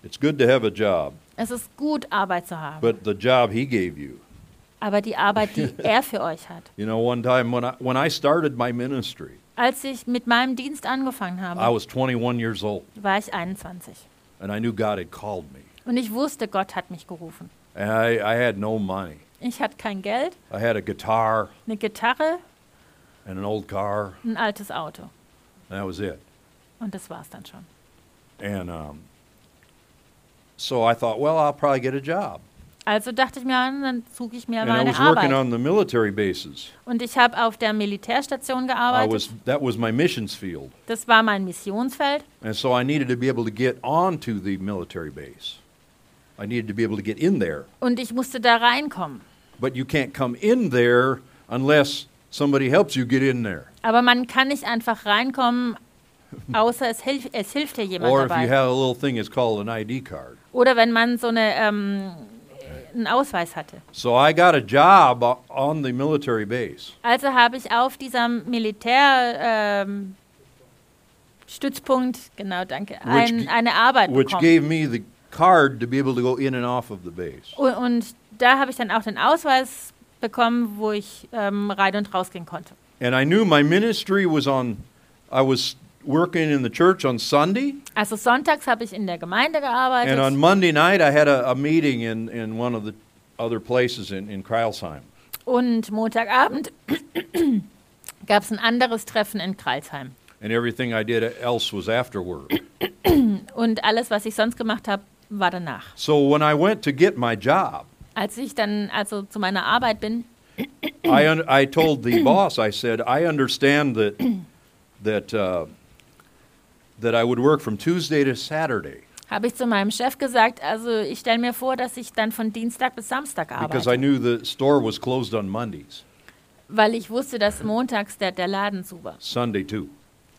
It's good to have a job, Es ist gut, Arbeit zu haben. but the job He gave you. aber die Arbeit, die er für euch hat. You know, one time when I, when I started my ministry, Als ich mit meinem Dienst angefangen I habe, was 21 years old, war ich 21. and I knew God had called me. Und ich wusste, Gott hat mich gerufen. And I, I had no money. Ich hatte kein Geld, I had a guitar eine Gitarre, and an old car, ein altes Auto. and that was it. Und das war's dann schon. And um, so I thought, well, I'll probably get a job. Also dachte ich mir, dann suche ich mir And I meine was working Arbeit. on the military bases. Und ich habe auf der Militärstation I gearbeitet. was that was my missions field, Das war mein Missionsfeld. and so I needed to be able to get onto the military base. I needed to be able to get in there, Und ich musste da reinkommen. but you can't come in there unless somebody helps you get in there, Aber man kann nicht einfach reinkommen, außer es, hilf, es hilft dir jemand or if you dabei. have a little thing it's called an ID card. Oder wenn man so eine, ähm, einen Ausweis hatte. So I got a job on the military base, Also habe ich auf diesem Militär ähm, genau, danke, ein, eine Arbeit which bekommen. gave me the card to be able to go in and off of the base. Und, und da habe ich dann auch den Ausweis bekommen, wo ich ähm, rein und rausgehen konnte. And I knew my ministry was on. I was working in the church on Sunday, Also sonntags habe ich in der Gemeinde gearbeitet and on Monday night I had a, a meeting in, in one of the other places in, in Kreilsheim. und Montagabend gab es ein anderes Treffen in Kreilsheim. And everything I did else was afterward. Und alles, was ich sonst gemacht habe, war danach. so when I went to get my job, Als ich dann also zu meiner Arbeit bin, I, I told the boss, I said, I understand that, that, uh, that I would work from Tuesday to Saturday habe ich zu meinem Chef gesagt, also ich stelle mir vor, dass ich dann von Dienstag bis Samstag because I arbeite, knew the store was closed on Mondays, weil ich wusste, dass montags der, der Laden zu war Sunday too.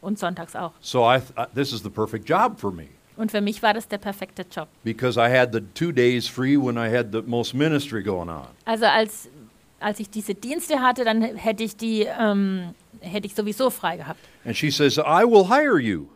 und sonntags auch. So I th- I- this is the perfect job for me. Und für mich war das der perfekte Job. because I had the two days free when I had the most ministry going on. Also als, als ich diese Dienste hatte, dann hätte ich die ähm, hätte ich sowieso frei gehabt. And she says, I will hire you.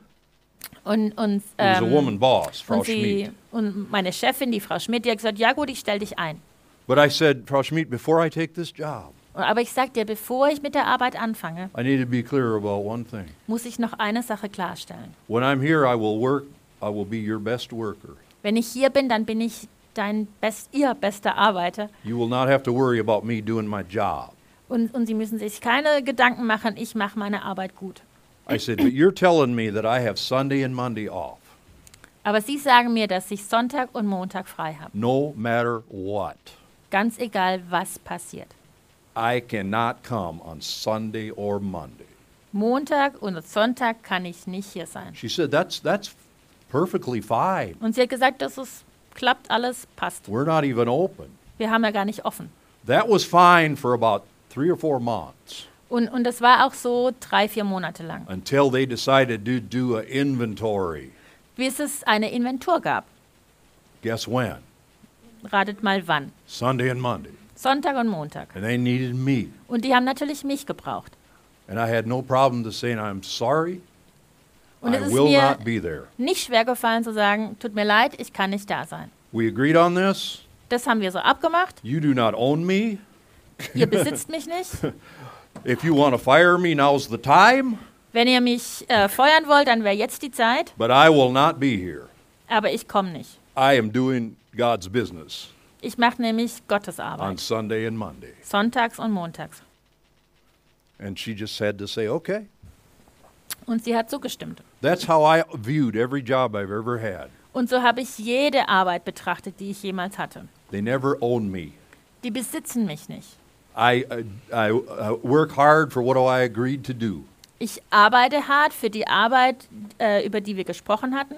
Und, und, ähm, woman boss, Frau und, sie, Schmid. und meine Chefin, die Frau Schmidt, die hat gesagt, ja gut, ich stelle dich ein. But I said, Frau Schmid, before I take this job, Aber ich sag dir, bevor ich mit der Arbeit anfange, I need to be clear about one thing. muss ich noch eine Sache klarstellen. When I'm here, I will work, I will be your best worker. Wenn ich hier bin, dann bin ich dein best, ihr bester Arbeiter. You will not have to worry about me doing my job. Und, und Sie müssen sich keine Gedanken machen, ich mache meine Arbeit gut. I said, but you're telling me that I have Sunday and Monday off, Aber Sie sagen mir, dass ich Sonntag und Montag frei habe. no matter what. Ganz egal, was passiert. I cannot come on Sunday or Monday. Montag und Sonntag kann ich nicht hier sein. She said, that's, that's perfectly fine. Und sie hat gesagt, dass es klappt, alles passt. We're not even open. Wir haben ja gar nicht offen. That was fine for about three or four months Und, und das war auch so drei, vier Monate lang, until they decided to do an inventory. bis es eine Inventur gab. Guess when? Ratet mal wann. Sunday and Monday. Sonntag und Montag. And they needed me. Und die haben natürlich mich gebraucht. And I had no problem to saying, I'm sorry, Und I es ist will mir not be there. nicht schwer gefallen zu sagen, tut mir leid, ich kann nicht da sein. We agreed on this. Das haben wir so abgemacht. You do not own me. Ihr besitzt mich nicht. If you want to fire me, now's the time, Wenn ihr mich äh, feuern wollt, dann wäre jetzt die Zeit. but I will not be here. Aber ich komme nicht. I am doing God's business Ich mache nämlich Gottes on Arbeit. Sunday and Monday. Sonntags und montags. And she just had to say, okay. Und sie hat zugestimmt. That's how I viewed every job I've ever had. Und so habe ich jede Arbeit betrachtet, die ich jemals hatte. They never owned me. Die besitzen mich nicht. I, I, I uh, work hard for what I agreed to do. Ich arbeite hart für die Arbeit, äh, über die wir gesprochen hatten.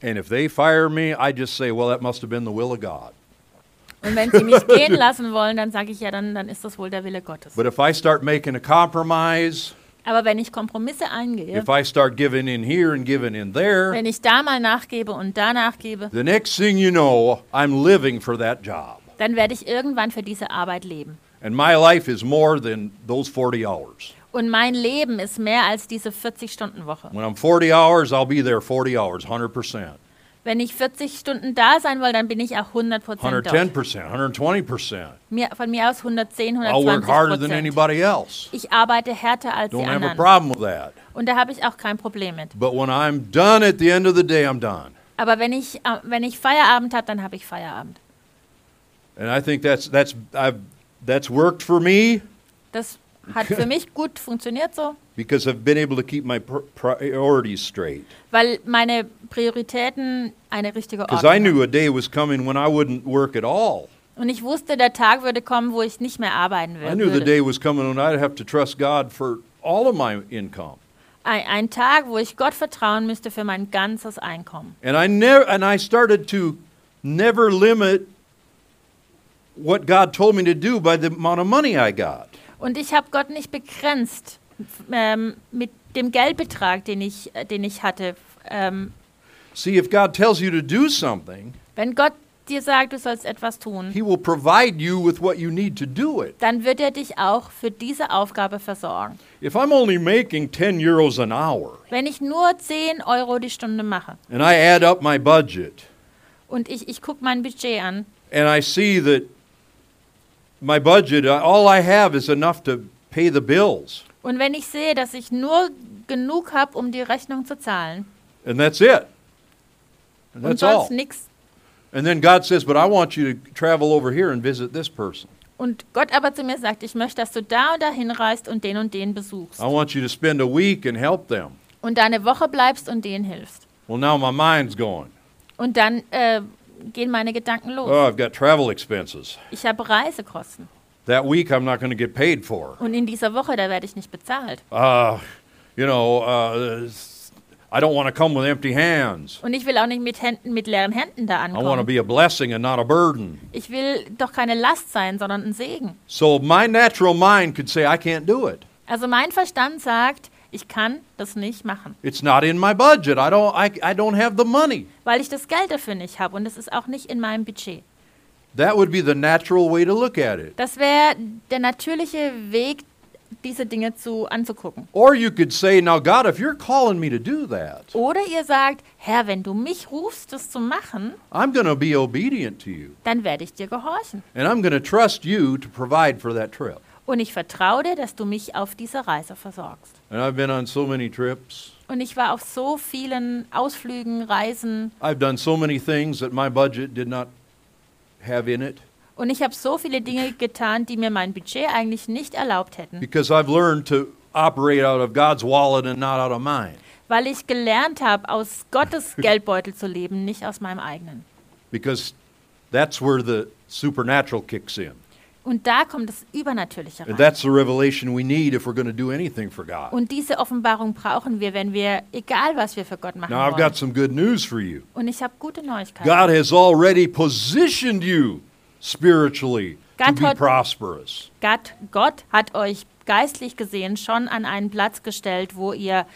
And if they fire me, I just say, well, that must have been the will of God. Und wenn sie mich gehen lassen wollen, dann sage ich ja, dann, dann ist das wohl der Wille Gottes. But if I start making a compromise, Aber wenn ich Kompromisse eingehe, if I start giving in here and giving in there, wenn ich da mal nachgebe und da nachgebe, the next thing you know, I'm living for that job. dann werde ich irgendwann für diese Arbeit leben. And my life is more than those 40 hours. Und mein Leben ist mehr als diese 40-Stunden-Woche. When I'm 40 hours, I'll be there 40 hours, 100%, Wenn ich 40 Stunden da sein will, dann bin ich auch 100 Prozent dort. 110%, 120%. Mir, von mir aus 110, I'll work 120 harder than Prozent. anybody else. Ich arbeite härter als die Don't have a anderen. problem with that. Und da habe ich auch kein Problem mit. But when I'm done at the end of the day, I'm done. Aber wenn ich, äh, wenn ich Feierabend habe, dann habe ich Feierabend. And I think that's that's I've that's worked for me Das hat für mich gut funktioniert so, because I've been able to keep my pr- priorities straight. weil meine Prioritäten eine richtige Because I Ordnung knew a day was coming when I wouldn't work at all. Und ich wusste, der Tag würde kommen, wo ich nicht mehr arbeiten I knew the würde. day was coming when I'd have to trust God for all of my income. Ein, ein Tag, wo ich Gott vertrauen müsste für mein ganzes Einkommen. And I never and I started to never limit what God told me to do by the amount of money I got. Und ich habe Gott nicht begrenzt ähm, mit dem Geldbetrag, den ich, äh, den ich hatte. Ähm, See, if God tells you to do something, wenn Gott dir sagt, du sollst etwas tun, He will provide you with what you need to do it. dann wird er dich auch für diese Aufgabe versorgen. If I'm only making 10 euros an hour Wenn ich nur 10 Euro die Stunde mache and I add up my budget und ich, ich gucke mein Budget an and I see that my budget, uh, all I have is enough to pay the bills, und wenn ich sehe, dass ich nur genug habe, um die Rechnung zu zahlen and that's it. And und that's all. sonst nichts And then God says, But I want you to travel over here and visit this person. und Gott aber zu mir sagt, ich möchte, dass du da und da hinreist und den und den besuchst I want you to spend a week and help them. und da eine Woche bleibst und denen hilfst. Well, now my mind's going. Und dann äh, gehen meine Gedanken los. Oh, I've got travel expenses. Ich habe Reisekosten. That week I'm not going to get paid for. Und in dieser Woche, da werde ich nicht bezahlt. Uh, you know, uh, I don't want to come with empty hands. Und ich will auch nicht mit, Händen, mit leeren Händen da I want to ankommen. be a blessing and not a burden. Ich will doch keine Last sein, sondern ein Segen. So my natural mind could say, I can't do it. Also mein Verstand sagt, ich kann das nicht machen, It's not in my budget. I don't, I, I don't have the money. weil ich das Geld dafür nicht habe und es ist auch nicht in meinem Budget. That would be the natural way to look at it. Das wäre der natürliche Weg, diese Dinge zu anzugucken. Or you could say, now, God, if you're calling me to do that, Oder ihr sagt, Herr, wenn du mich rufst, das zu machen, I'm going to be obedient to you. dann werde ich dir gehorchen. And I'm going to trust you to provide for that trip. Und ich vertraue dir, dass du mich auf dieser Reise versorgst. And I've been on so many trips. Und ich war auf so vielen Ausflügen, Reisen I've done so many things that my budget did not have in it und ich habe so viele Dinge getan, die mir mein Budget eigentlich nicht erlaubt hätten, because I've learned to operate out of God's wallet and not out of mine. weil ich gelernt habe, aus Gottes Geldbeutel zu leben, nicht aus meinem eigenen. Because that's where the supernatural kicks in. Und da kommt das Übernatürliche And rein. that's the revelation we need if we're going to do anything for God. Und diese Offenbarung brauchen wir, wenn wir, egal was wir für Gott machen Now, I've wollen. got some good news for you. Und ich habe gute Neuigkeiten. God has already positioned you spiritually to God be hat- prosperous. Gott, Gott hat euch geistlich gesehen schon an einen Platz gestellt, wo ihr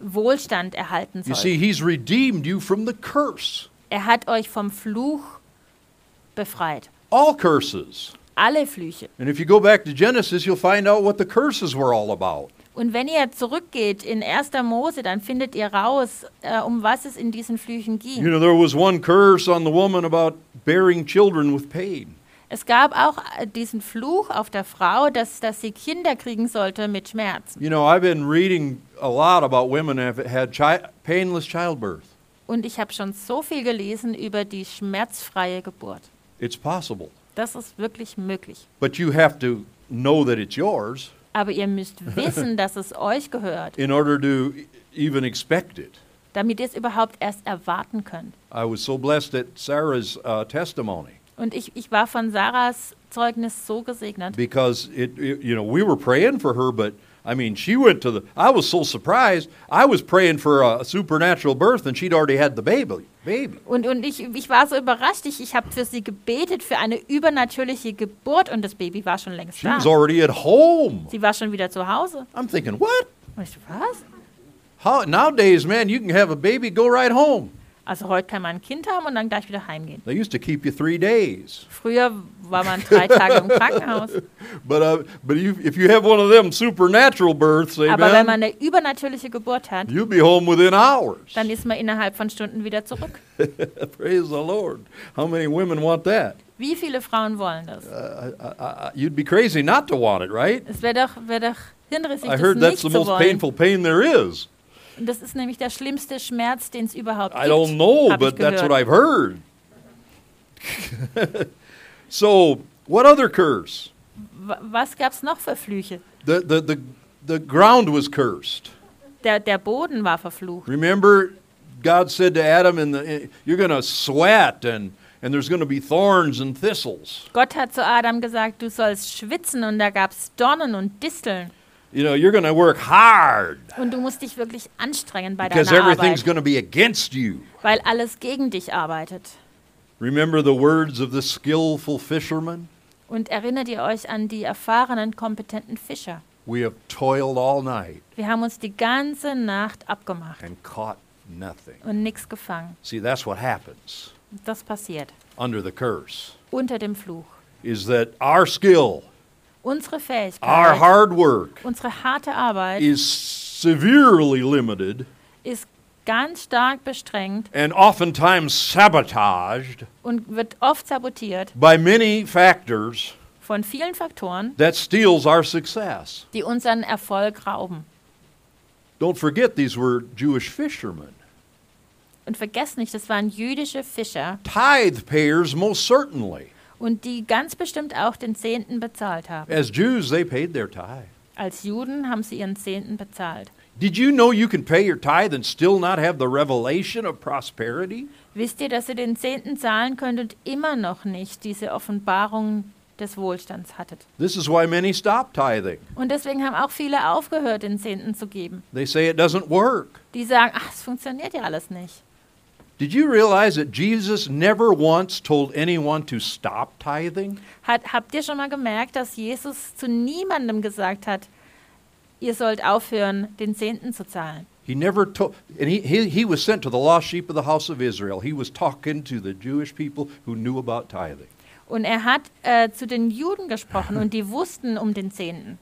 Wohlstand erhalten You sollt. see, He's redeemed you from the curse. Er hat euch vom Fluch befreit. All curses. Alle Flüche. And if you go back to Genesis, you'll find out what the curses were all about. Und wenn ihr zurückgeht in 1. Mose, dann findet ihr raus, äh, um was es in diesen Flüchen You ging. know, there was one curse on the woman about bearing children with pain. Es gab auch äh, diesen Fluch auf der Frau, dass, dass sie Kinder kriegen sollte mit Schmerzen. You know, I've been reading a lot about women who have had chi- painless childbirth. Und ich habe schon so viel gelesen über die schmerzfreie Geburt. It's possible. Das ist wirklich möglich. But you have to know that it's yours Aber ihr müsst wissen, dass es euch gehört, in order to even expect it. damit ihr es überhaupt erst erwarten könnt. I was so blessed at Sarah's uh, testimony. Und ich, ich war von Sarahs Zeugnis so gesegnet. because it, it you know we were praying for her but i mean she went to the i was so surprised i was praying for a, supernatural birth and she'd already had the baby baby Und, und ich, ich war so überrascht. Ich, ich habe für sie gebetet für eine übernatürliche Geburt und das Baby war schon längst she da. was already at home Sie war schon wieder zu Hause. i'm thinking what ich so, was? How, nowadays man you can have a baby go right home Also heute kann man ein Kind haben und dann gleich wieder heimgehen. they used to keep you three days Früher war man drei Tage im Krankenhaus. but uh, but you, if you have one of them supernatural births Aber wenn amen man eine übernatürliche Geburt hat, you'll be home within hours dann ist man innerhalb von Stunden wieder zurück. praise the lord how many women want that Wie viele Frauen wollen das? uh, I, you'd be crazy not to want it right Es wäre doch, wär doch hinrissig, I das heard nicht that's the zu most wollen. painful pain there is. Und das ist nämlich der schlimmste Schmerz, den es überhaupt I don't gibt. know, but that's what. I've heard. so, what other curse? Wa- Was gab es noch für Flüche? The, the, the, the ground was cursed. Der, der Boden war verflucht. Remember, God said to Adam, in the, You're going to sweat, and, and there's going to be thorns and thistles. Gott hat zu Adam gesagt, du sollst schwitzen und da gab es Dornen und Disteln. You know, you're going to work hard Und du musst dich wirklich anstrengen bei because deiner everything's Arbeit, going to be against you. weil alles gegen dich arbeitet. Remember the words of the skillful fisherman? Und erinnert ihr euch an die erfahrenen, kompetenten Fischer? We have toiled all night Wir haben uns die ganze Nacht abgemacht and caught nothing. und nichts gefangen. See, that's what happens Das passiert under the curse unter dem Fluch. is that our skill, Unsere our Fähigkeit, hard work unsere harte Arbeit is severely limited ist ganz stark bestrengt and oftentimes sabotaged und wird oft sabotiert by many factors von vielen Faktoren, that steals our success. die unseren Erfolg rauben. Don't forget these were Jewish fishermen. Und vergesst nicht, das waren jüdische Fischer Tithe payers most certainly. Und die ganz bestimmt auch den Zehnten bezahlt haben. As Jews, they paid their tithe. Als Juden haben sie ihren Zehnten bezahlt. Did you know you can pay your tithe and still not have the revelation of prosperity? Wisst ihr, dass ihr den Zehnten zahlen könnt und immer noch nicht diese Offenbarung des Wohlstands hattet? This is why many stop tithing. Und deswegen haben auch viele aufgehört, den Zehnten zu geben. They say it doesn't work. Die sagen, ach, es funktioniert ja alles nicht. Did you realize that Jesus never once told anyone to stop tithing? Hat, habt ihr schon mal gemerkt, dass Jesus zu niemandem gesagt hat, ihr sollt aufhören, den Zehnten zu zahlen? He never told, and he, he, he was sent to the lost sheep of the house of Israel. He was talking to the Jewish people who knew about tithing. Und er hat äh, zu den Juden gesprochen und die wussten um den Zehnten.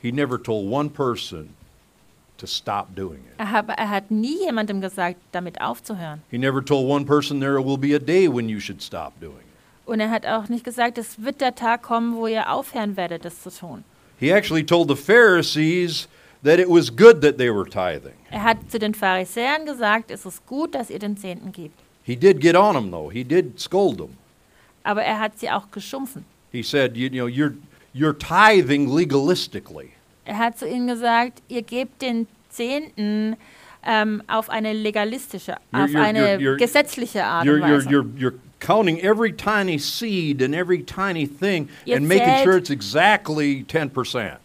He never told one person to stop doing it. Er, hab, er hat nie jemandem gesagt, damit aufzuhören. He never told one person there will be a day when you should stop doing it. Und er hat auch nicht gesagt, es wird der Tag kommen, wo ihr aufhören werdet, das zu tun. He actually told the Pharisees that it was good that they were tithing. Er hat zu den Pharisäern gesagt, es ist gut, dass ihr den Zehnten gebt. He did get on them, though. He did scold them. Aber er hat sie auch geschumpfen. He said, you, you know, you're, you're tithing legalistically. Er hat zu ihnen gesagt, ihr gebt den Zehnten ähm, auf eine legalistische, You're- auf you're- eine you're- you're- gesetzliche Art You're, und you're, Weise. you're, you're counting every tiny seed and every tiny thing Ihr and making zählt- sure it's exactly 10%.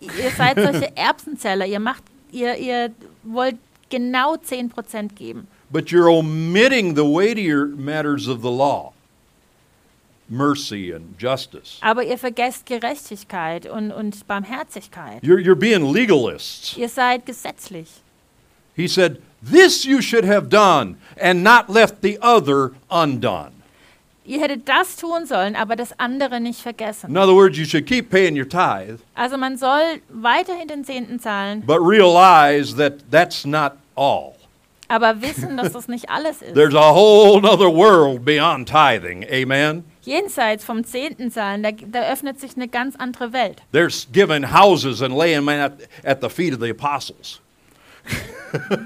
ihr seid solche Erbsenzeller. Ihr, macht, ihr, ihr wollt genau 10% geben. But you're omitting the weightier matters of the law mercy and justice. Aber ihr vergesst Gerechtigkeit und, und Barmherzigkeit. You're, you're being legalists. Ihr seid gesetzlich. He said, This you should have done and not left the other undone. Ihr hättet das tun sollen, aber das andere nicht vergessen. In other words, you should keep paying your tithe, Also man soll weiterhin den Zehnten zahlen, but realize that that's not all. aber wissen, dass das nicht alles ist. There's a whole other world beyond tithing. Amen. Jenseits vom Zehnten zahlen, da, da öffnet sich eine ganz andere Welt. There's giving houses and laying them at, at the feet of the apostles.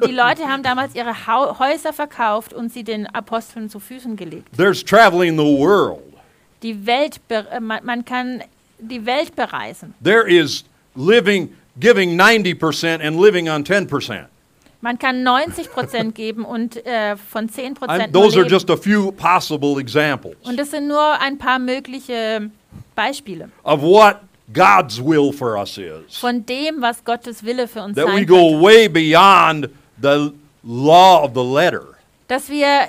Die Leute haben damals ihre Hau Häuser verkauft und sie den Aposteln zu Füßen gelegt. There's traveling the world. Die Welt, äh, man, man kann die Welt bereisen. There is living, giving 90% and living on 10%. Man kann 90% geben und äh, von 10% I'm, nur those are just a few possible examples Und das sind nur ein paar mögliche Beispiele of what God's will for us is. von dem, was Gottes Wille für uns That we sein go könnte. way beyond the law of the letter. Dass wir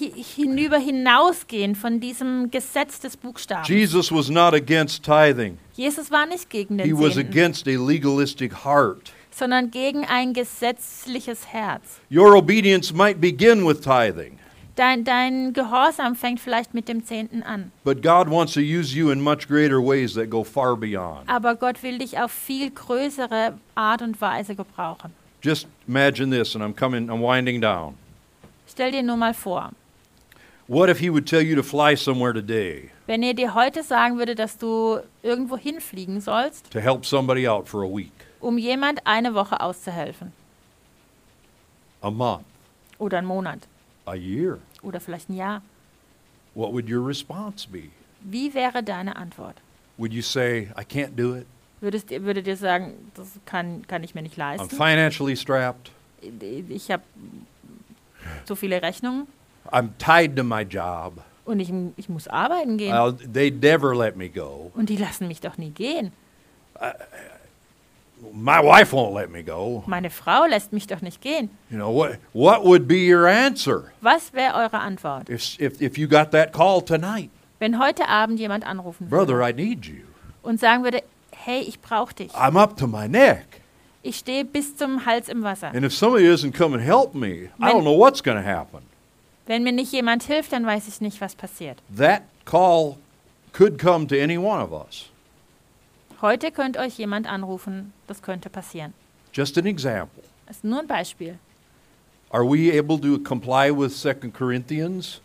hi hinüber hinausgehen von diesem Gesetz des Buchstabens. Jesus was not against tithing. Jesus war nicht gegen He den was Zehnten, against a legalistic heart. Sondern gegen ein gesetzliches Herz. Your obedience might begin with tithing, Dein, dein Gehorsam fängt vielleicht mit dem Zehnten an. but God wants to use you in much greater ways that go far beyond. Aber Gott will dich auf viel größere Art und Weise gebrauchen. Just imagine this, and I'm coming, I'm winding down. Stell dir nur mal vor, What if He would tell you to fly somewhere today wenn er dir heute sagen würde, dass du irgendwo hinfliegen sollst, to help somebody out for a week, um jemand eine Woche auszuhelfen. a month, Oder einen Monat. a year? Oder vielleicht ein Jahr. What would your response be? Wie wäre deine Antwort? Would you say, I can't do it? Würdest, würdet ihr sagen, das kann, kann ich mir nicht I'm leisten? financially strapped. Ich habe so viele Rechnungen I'm tied to my job. und ich, ich muss arbeiten gehen. I'll, they'd never let me go. Und die lassen mich doch nie gehen. My wife won't let me go. Meine Frau lässt mich doch nicht gehen. You know, what, what would be your answer Was wäre eure Antwort, if, if, if you got that call tonight? wenn heute Abend jemand anrufen würde Brother, I need you. und sagen würde, hey, ich brauche dich. I'm up to my neck. Ich stehe bis zum Hals im Wasser. And if somebody doesn't come and help me, I Wenn- don't know what's going to happen. Wenn mir nicht jemand hilft, dann weiß ich nicht, was passiert. That call could come to any one of us. Heute könnte euch jemand anrufen, das könnte passieren. Just an example. Das ist nur ein Beispiel. Are we able to comply with 2 Corinthians?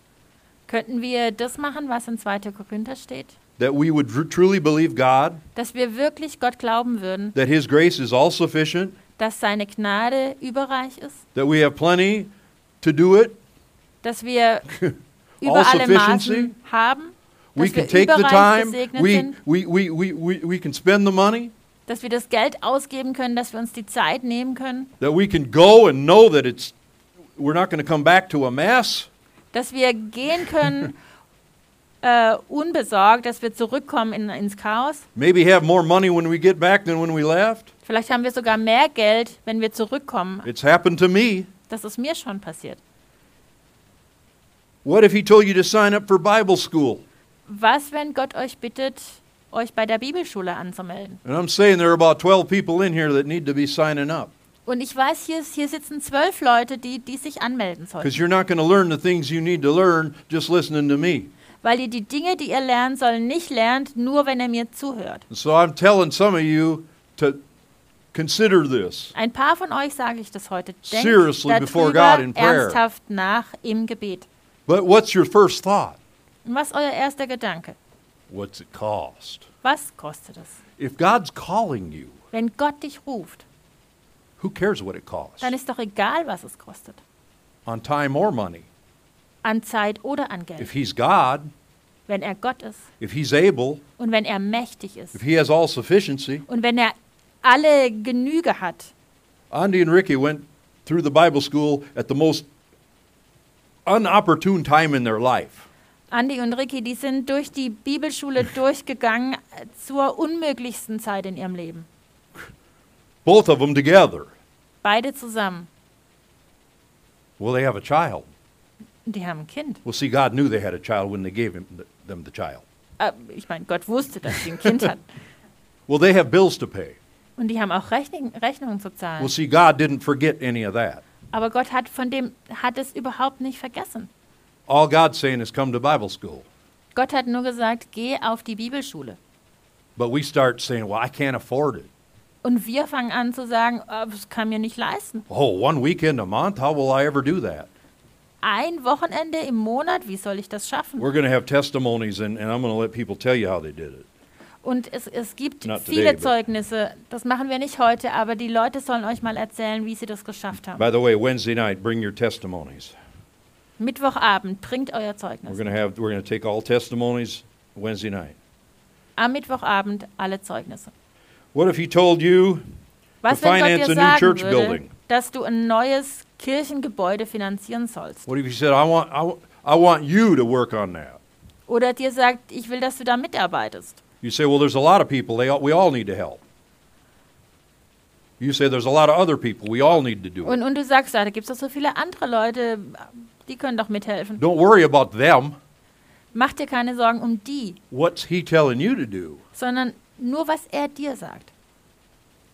Könnten wir das machen, was in 2. Korinther steht? That we would tr- truly believe God, Dass wir wirklich Gott glauben würden, that His grace is all sufficient, dass seine Gnade überreich ist, that we have plenty to do it, dass wir über alle. Maßen haben, we can take the time, we, we, we, we, we can spend the money, dass wir das Geld ausgeben können, dass wir uns die Zeit nehmen können, that we can go and know that it's, we're not going to come back to a mess. dass wir gehen können äh, unbesorgt, dass wir zurückkommen in, ins Chaos. Maybe have more money when we get back than when we left. Vielleicht haben wir sogar mehr Geld, wenn wir zurückkommen. It's happened to me. Das ist mir schon passiert. What if He told you to sign up for Bible school? Was, wenn Gott euch bittet, euch bei der Bibelschule anzumelden? And I'm saying there are about 12 people in here that need to be signing up Und ich weiß, hier, hier sitzen zwölf Leute, die, die sich anmelden because sollen. you're not going to learn the things you need to learn just listening to me. Weil ihr die Dinge, die ihr lernen sollt, nicht lernt, nur wenn ihr mir zuhört. And so I'm telling some of you to consider this. Ein paar von euch sage ich das heute. Denkt Seriously before God in prayer. ernsthaft nach im Gebet. But what's your first thought? Und was ist euer erster Gedanke? What's it cost? Was kostet es? If God's calling you, Wenn Gott dich ruft, who cares what it costs? dann ist doch egal, was es kostet. On time or money. An Zeit oder an Geld. If He's God, Wenn er Gott ist if He's able, und wenn er mächtig ist if He has all sufficiency. und wenn er alle Genüge hat. Andy and Ricky went through the Bible school at the most unopportune time in their life. Andi und Ricky, die sind durch die Bibelschule durchgegangen zur unmöglichsten Zeit in ihrem Leben. Both of them together. Beide zusammen. Well, they have a child. Die haben ein Kind. Well, see, God knew they had a child when they gave him, them the child. Äh, ich meine, Gott wusste, dass sie ein Kind hat. Well, they have bills to pay. Und die haben auch Rechnung, Rechnungen zu Well, zahlen. see, God didn't forget any of that. Aber Gott hat von dem hat es überhaupt nicht vergessen. All God's saying is come to Bible school. Gott hat nur gesagt, geh auf die Bibelschule. But we start saying, well, I can't afford it. Und wir fangen an zu sagen, äh, das kann mir nicht leisten. Oh, one weekend a month? How will I ever do that? Ein Wochenende im Monat, wie soll ich das schaffen? We're going to have testimonies, and, and I'm going to let people tell you how they did it. Und es, es gibt Not viele today, Zeugnisse. Das machen wir nicht heute, aber die Leute sollen euch mal erzählen, wie sie das geschafft haben. By the way, Wednesday night, bring your testimonies. Mittwochabend bringt euer We're Zeugnis. going to have we're going to take all testimonies Wednesday night. Am Mittwochabend alle Zeugnisse. What if he told you Was, To wenn Gott finance dir a new sagen church würde, building. dass du ein neues Kirchengebäude finanzieren sollst. What if he said, I want, I, wa- I want you to work on that? Oder dir sagt, ich will, dass du da mitarbeitest. You say, well, there's a lot of people. They all, we all need to help. You say there's a lot of other people. We all need to do it. Und, und du sagst, ja, da gibt es doch so viele andere Leute, die können doch mithelfen. Don't worry about them. Mach dir keine Sorgen um die, What's he telling you to do? sondern nur, was er dir sagt.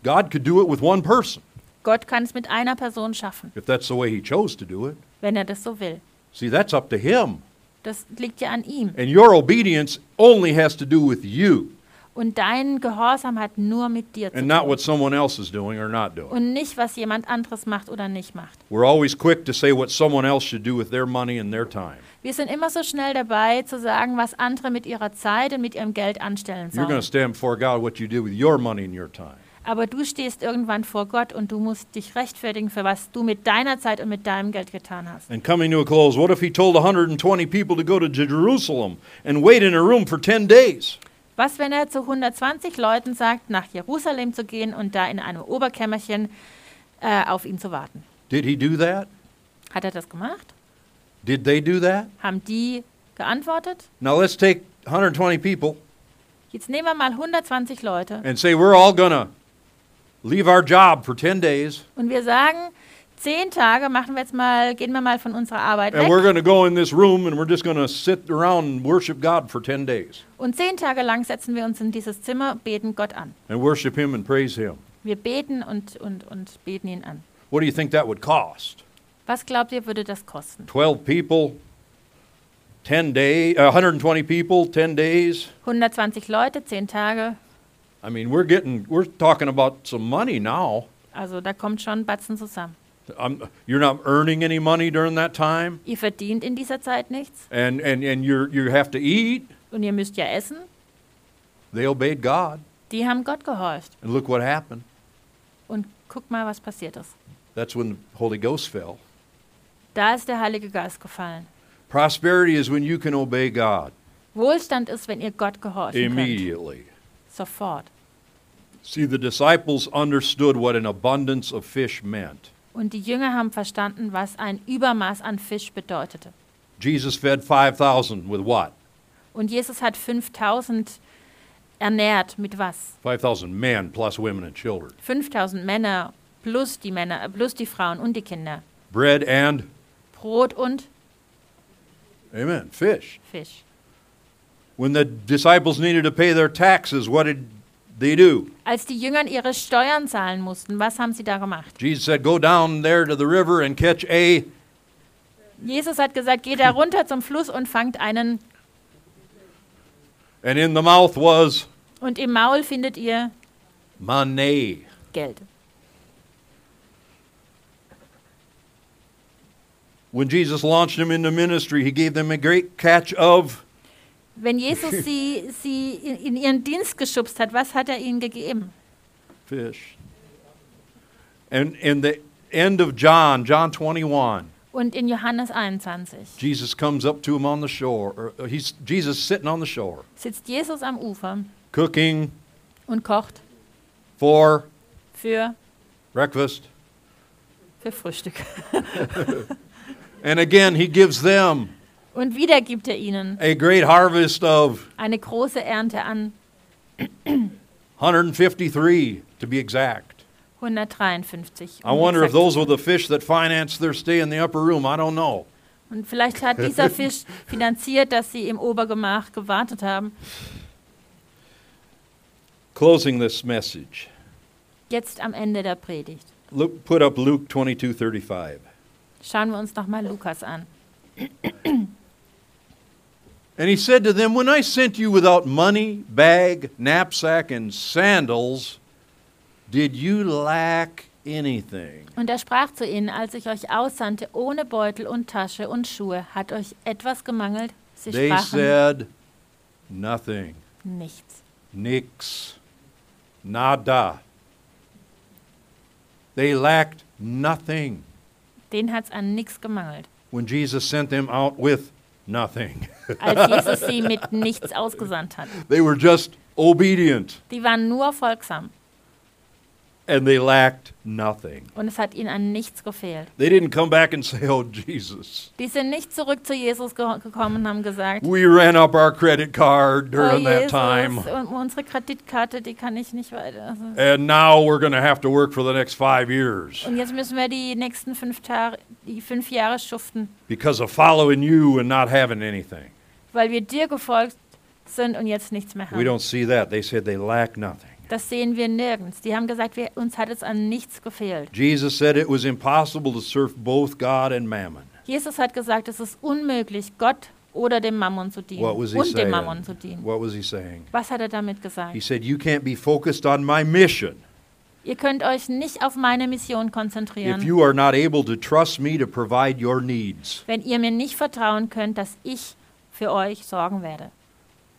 God could do it with one person Gott kann es mit einer Person schaffen, if that's the way he chose to do it. wenn er das so will. See, that's up to him. Das liegt ja an ihm. And your obedience only has to do with you Und dein Gehorsam hat nur mit dir zu and not tun. what someone else is doing or not doing. Und nicht, was jemand anderes macht oder nicht macht. We're always quick to say what someone else should do with their money and their time. Wir sind immer so schnell dabei, zu sagen, was andere mit ihrer Zeit und mit ihrem Geld anstellen You're going to sollen. stand before God what you do with your money and your time. Aber du stehst irgendwann vor Gott und du musst dich rechtfertigen für was du mit deiner Zeit und mit deinem Geld getan hast. And coming to a close, what if he told 120 people to go to Jerusalem and wait in a room for 10 days? Was, wenn er zu 120 Leuten sagt, nach Jerusalem zu gehen und da in einem Oberkämmerchen äh, auf ihn zu warten? Did he do that? Hat er das gemacht? Did they do that? Haben die geantwortet? Now let's take 120 people Jetzt nehmen wir mal 120 Leute and say we're all to leave our job for 10 days und wir sagen, zehn Tage machen wir jetzt mal, gehen wir mal von unserer Arbeit and we're weg going to go in this room and we're just going to sit around and worship God for 10 days und zehn Tage lang setzen wir uns in dieses Zimmer, beten Gott an. and worship him and praise him. Wir beten und, und, und beten ihn an. What do you think that would cost? Was glaubt ihr, würde das kosten? 12 people, 10 days, uh, 120 people, 10 days. 120 Leute, zehn Tage. I mean, we're getting, we're talking about some money now. Also da kommt schon ein Batzen zusammen. Um, you're not earning any money during that time, Ihr verdient in dieser Zeit nichts and, and, and you're, you have to eat. und ihr müsst ja essen. They obeyed God, Die haben Gott gehorcht. and look what happened. Und guck mal, was passiert ist. That's when the Holy Ghost fell. Da ist der Heilige Geist gefallen. Prosperity is when you can obey God Wohlstand ist, wenn ihr Gott gehorchen könnt. immediately. Sofort. See, the disciples understood what an abundance of fish meant. Und die Jünger haben verstanden, was ein Übermaß an Fisch bedeutete. Jesus fed 5,000 with what? Und Jesus hat 5000 ernährt mit was? 5,000 men plus women and children. 5000 Männer plus die Männer, äh, plus die Frauen und die Kinder. Bread and, Brot und amen, fish. Fisch. When the disciples needed to pay their taxes, what did they do? Als die Jünger ihre Steuern zahlen mussten, was haben sie da gemacht? Jesus said, Go down there to the river and catch a. Jesus hat gesagt, geht da runter zum Fluss und fangt einen And in the mouth was und im Maul findet ihr money. Geld. When Jesus launched them into ministry, he gave them a great catch of Wenn Jesus sie, sie in, in ihren Dienst geschubst hat, was hat er ihnen gegeben? fish. And in the end of John, John 21, Und in Johannes 21 Jesus comes up to him on the shore. Or uh, he's Jesus sitting on the shore, sitzt Jesus am Ufer cooking und kocht for für, breakfast. für Frühstück. And again, he gives them Und wieder gibt er ihnen a great harvest of eine große Ernte an, 153 to be exact. 153. I um wonder if those were the fish that financed their stay in the upper room. I don't know. Und vielleicht hat dieser Fisch finanziert, dass sie im Obergemach gewartet haben. Closing this message, Jetzt am Ende der Predigt. look, put up Luke 22:35. Schauen wir uns nochmal Lukas an. And he said to them, When I sent you without money, bag, knapsack, and sandals, did you lack anything? Und er sprach zu ihnen, als ich euch aussandte, ohne Beutel und Tasche und Schuhe, hat euch etwas gemangelt? Sie They sprachen said, Nothing. nichts. Nix. Nada. They lacked nothing Den hat's an nichts gemangelt. when Jesus sent them out with nothing. Als Jesus sie mit nichts ausgesandt hat. they were just obedient. Die waren nur folgsam. And they lacked nothing. und es hat ihnen an nichts gefehlt. They didn't come back and say, Oh, Jesus, Die sind nicht zurück zu Jesus ge gekommen und haben gesagt, we ran up our credit card oh during that Jesus, time, und unsere Kreditkarte, die kann ich nicht weiter. Also, and now we're going to have to work for the next five years und jetzt müssen wir die nächsten fünf, Tage, die fünf Jahre schuften, because of following you and not having anything. weil wir dir gefolgt sind und jetzt nichts mehr We don't see that. They said they lack nothing. Das sehen wir nirgends. Die haben gesagt, wir, uns hat es an nichts gefehlt. Jesus said it was impossible to serve both God and mammon. Jesus hat gesagt, es ist unmöglich, Gott oder dem Mammon zu dienen. What was he und dem saying? Mammon zu dienen. What was he saying? Was hat er damit gesagt? He said, You can't be focused on my mission Ihr könnt euch nicht auf meine Mission if konzentrieren, you are not able to trust me to provide your needs. wenn ihr mir nicht vertrauen könnt, dass ich für euch sorgen werde.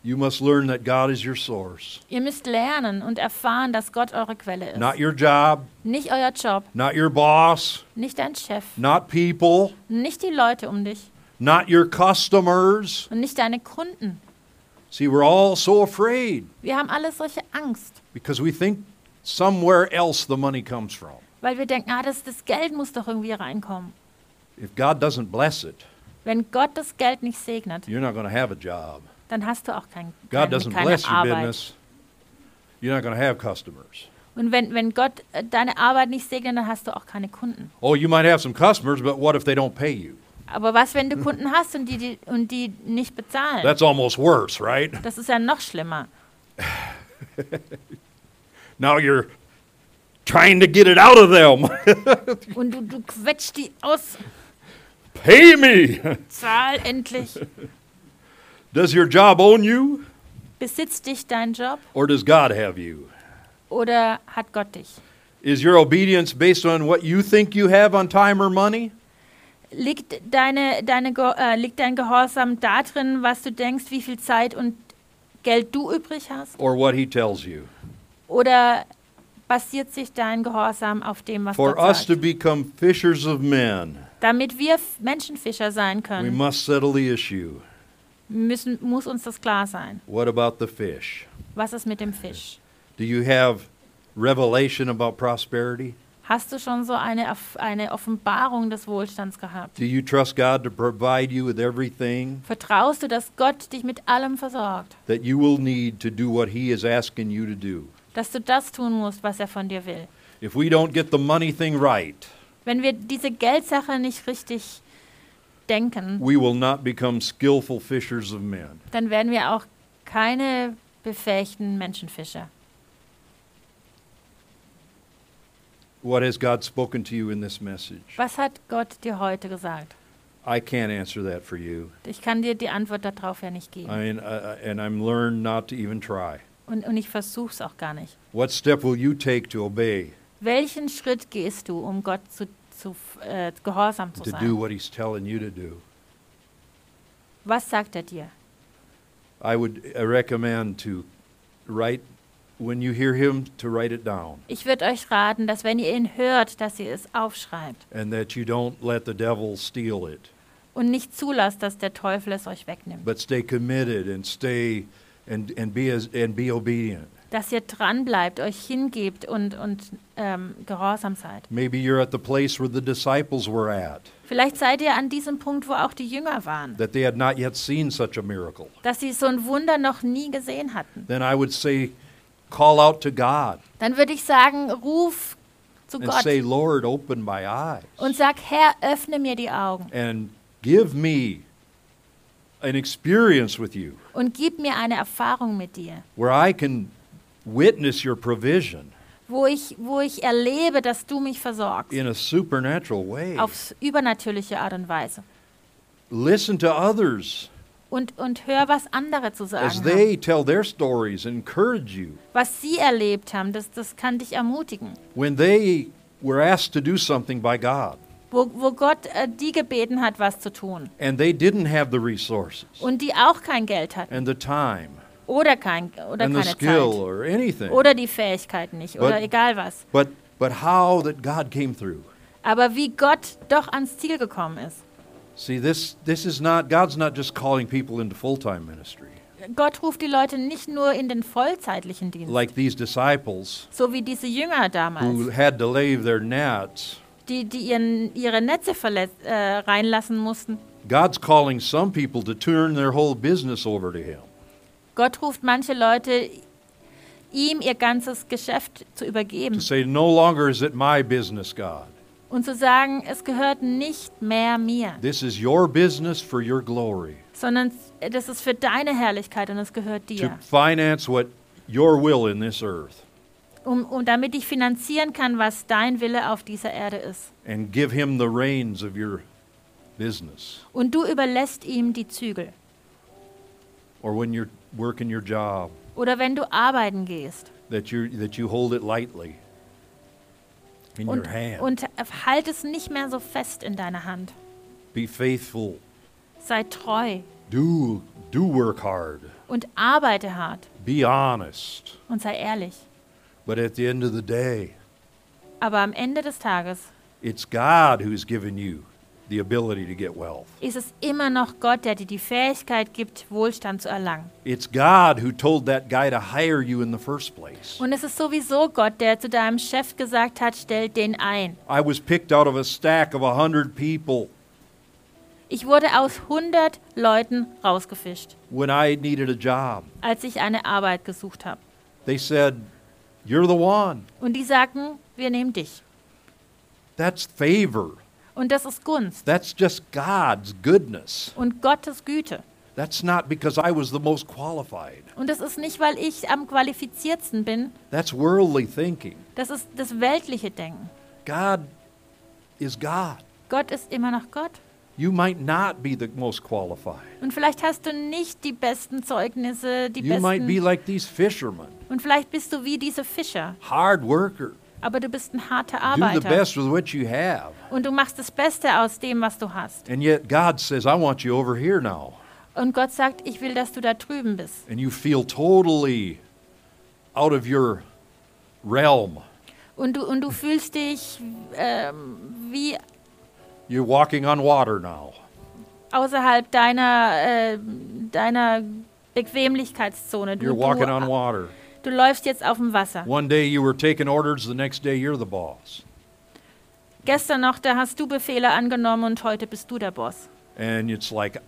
You must learn that God is your source, Ihr müsst lernen und erfahren, dass Gott eure Quelle ist. not your job, Nicht euer Job, not your boss, nicht dein Chef, not people, nicht die Leute um dich not your customers. und nicht deine Kunden. See, we're all so afraid Wir haben alle solche Angst, because we think somewhere else the money comes from. weil wir denken, ah, das, das Geld muss doch irgendwie reinkommen. If God doesn't bless it, Wenn Gott das Geld nicht segnet, you're not going to have a job. Dann hast du auch kein, God keine, doesn't keine bless your Arbeit. business, you're not going to have customers. Und wenn, wenn Gott äh, deine Arbeit nicht segnet, dann hast du auch keine Kunden. Oh, you might have some customers, but what if they don't pay you? Aber was, wenn du Kunden hast und die, die, und die nicht bezahlen? That's almost worse, right? Das ist ja noch schlimmer. Now you're trying to get it out of them. Und du, du quetscht die aus. Pay me. Zahl endlich. Does your job own you, Besitzt dich dein Job or does God have you? oder hat Gott dich? Is your obedience based on what you think you have on time or money? Liegt, deine, deine, äh, liegt dein Gehorsam darin, was du denkst, wie viel Zeit und Geld du übrig hast? Or what He tells you? Oder basiert sich dein Gehorsam auf dem, was For Gott us to sagt? become fishers of men, Damit wir Menschenfischer sein we können, must settle the issue. Müssen, muss uns das klar sein. What about the fish? Was ist mit dem Fisch? Do you have revelation about prosperity? Hast du schon so eine, eine Offenbarung des Wohlstands gehabt? Do you trust God to provide you with everything Vertraust du, dass Gott dich mit allem versorgt? that you will need to do what He is asking you to do? Dass du das tun musst, was er von dir will? If we don't get the money thing right, Wenn wir diese Geldsache nicht richtig denken, we will not become skillful fishers of men. dann werden wir auch keine befähigten Menschenfischer. What has God spoken to you in this message? Was hat Gott dir heute gesagt? I can't answer that for you. Ich kann dir die Antwort darauf ja nicht I geben. mean, uh, and I'm learned not to even try. Und, und ich versuche es auch gar nicht. What step will you take to obey, Welchen Schritt gehst du, um Gott zu, zu äh, gehorsam zu to do sein? what He's telling you to do? Was sagt er dir? I would uh, recommend to write, when you hear Him, to write it down, Ich würde euch raten, dass wenn ihr ihn hört, dass ihr es aufschreibt and that you don't let the devil steal it, und nicht zulasst, dass der Teufel es euch wegnimmt. but stay committed and stay and, and be as, and be obedient. Dass ihr dran bleibt, euch hingebt und, und ähm, gehorsam seid. Maybe you're at the place where the disciples were at, Vielleicht seid ihr an diesem Punkt, wo auch die Jünger waren, that they had not yet seen such a miracle. dass sie so ein Wunder noch nie gesehen hatten. Then I would say, call out to God Dann würde ich sagen, ruf zu and Gott say, Lord, open my eyes und sag, Herr, öffne mir die Augen and give me an experience with you und gib mir eine Erfahrung mit dir, where I can witness your provision wo ich, wo ich erlebe, dass du mich versorgst. in a supernatural way. Auf übernatürliche Art und Weise. Listen to others Und, und hör, was andere zu sagen as haben. they tell their stories encourage you. Was sie erlebt haben, das, das kann dich ermutigen. When they were asked to do something by God Wo, wo Gott äh, die gebeten hat, was zu tun. and they didn't have the resources Und die auch kein Geld hatten. and the time Oder, kein, oder and the keine skill Zeit. or anything, Oder die Fähigkeiten nicht. But- Oder egal was. but, but how that God came through. Aber wie Gott doch ans Ziel gekommen ist. See, this, this is not, God's not just calling people into full time ministry. Gott ruft die Leute nicht nur in den vollzeitlichen Dienst, like these disciples so wie diese Jünger who damals, had to leave their nets. die, die ihren, ihre Netze verletz, äh, reinlassen mussten. God's calling some people to turn their whole business over to Him. Gott ruft manche Leute, ihm ihr ganzes Geschäft zu To übergeben say, no longer is it my business, God. und zu sagen, es gehört nicht mehr mir, This is your business for your glory. sondern das ist für deine Herrlichkeit und es gehört To dir. finance what your will in this earth Um, um damit ich finanzieren kann, was dein Wille auf dieser Erde ist. and give Him the reins of your business. Und du überlässt ihm die Zügel. Or when you're working your job, Oder wenn du arbeiten gehst that you, that you hold it lightly in und, your hand. und halt es nicht mehr so fest in deiner Hand. Be faithful. Sei treu Do, do work hard. und arbeite hart Be honest. und sei ehrlich. But at the end of the day, Aber am Ende des Tages it's God who's given you the ability to get wealth. ist es immer noch Gott, der dir die Fähigkeit gibt, Wohlstand zu erlangen. It's God who told that guy to hire you in the first place. Und es ist sowieso Gott, der zu deinem Chef gesagt hat, stell den ein. I was picked out of a stack of a hundred people Ich wurde aus 100 Leuten rausgefischt, when I needed a job. als ich eine Arbeit gesucht habe. They said, You're the one. Und die sagten, wir nehmen dich. That's favor. Und das ist Gunst That's just God's goodness. und Gottes Güte. That's not because I was the most qualified. Und das ist nicht, weil ich am qualifiziertsten bin, That's worldly thinking. das ist das weltliche Denken. God is God. Gott ist immer noch Gott. You might not be the most qualified. Und vielleicht hast du nicht die besten Zeugnisse, die You might be besten. like these fishermen, Und vielleicht bist du wie diese Fischer. hard worker. Aber du bist ein harter Do the Arbeiter. best with what you have. Und du machst das Beste aus dem, was du hast. And yet God says, I want you over here now. Und Gott sagt, ich will, dass du da drüben bist. And you feel totally out of your realm. Und du, und du fühlst dich ähm, wie You're walking on water now. außerhalb deiner, äh, deiner Bequemlichkeitszone. Du, You're walking on du, water. Du läufst jetzt auf dem Wasser. One day you were taking orders, the next day you're the boss. Gestern noch, da hast du Befehle angenommen und heute bist du der Boss. And it's like,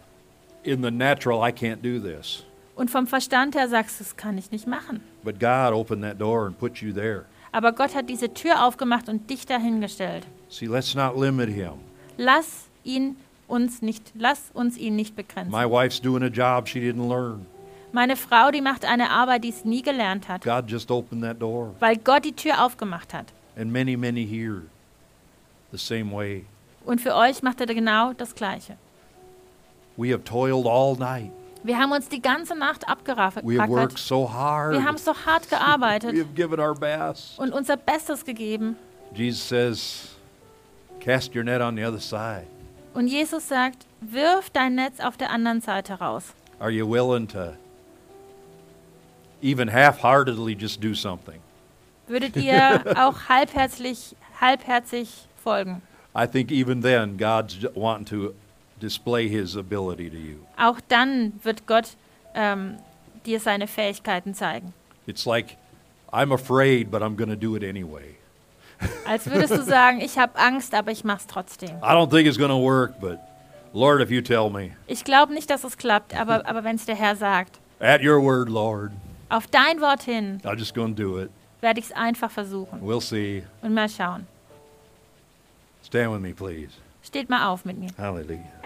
in the natural, I can't do this. Und vom Verstand her sagst du, das kann ich nicht machen. But God opened that door and put you there. Aber Gott hat diese Tür aufgemacht und dich dahingestellt. See, let's not limit Him. Lass ihn uns nicht, lass uns ihn nicht begrenzen. My wife's doing a job she didn't learn. Meine Frau, die macht eine Arbeit, die sie nie gelernt hat, God just opened that door. weil Gott die Tür aufgemacht hat. And many, many here the same way. Und für euch macht er genau das Gleiche. We have toiled all night. Wir haben uns die ganze Nacht abgerackert. We have worked so hard. Wir haben so hart We gearbeitet have given our best. und unser Bestes gegeben. Jesus says, cast your net on the other side. Und Jesus sagt, wirf dein Netz auf der anderen Seite raus. Are you willing to even half-heartedly just do something? Würdet ihr auch halbherzig, halbherzig folgen? I think even then God's wanting to display his ability to you. Auch dann wird Gott ähm, dir seine Fähigkeiten zeigen. It's like I'm afraid, but I'm going to do it anyway. Als würdest du sagen, ich habe Angst, aber ich mach's trotzdem. I don't think it's going to work, but Lord, if you tell me, Ich glaube nicht, dass es klappt, aber, aber wenn es der Herr sagt, at your word, Lord, auf dein Wort hin I'm just going to do it. werde ich es einfach versuchen We'll see. und mal schauen. Stand with me, please. Steht mal auf mit mir. Hallelujah.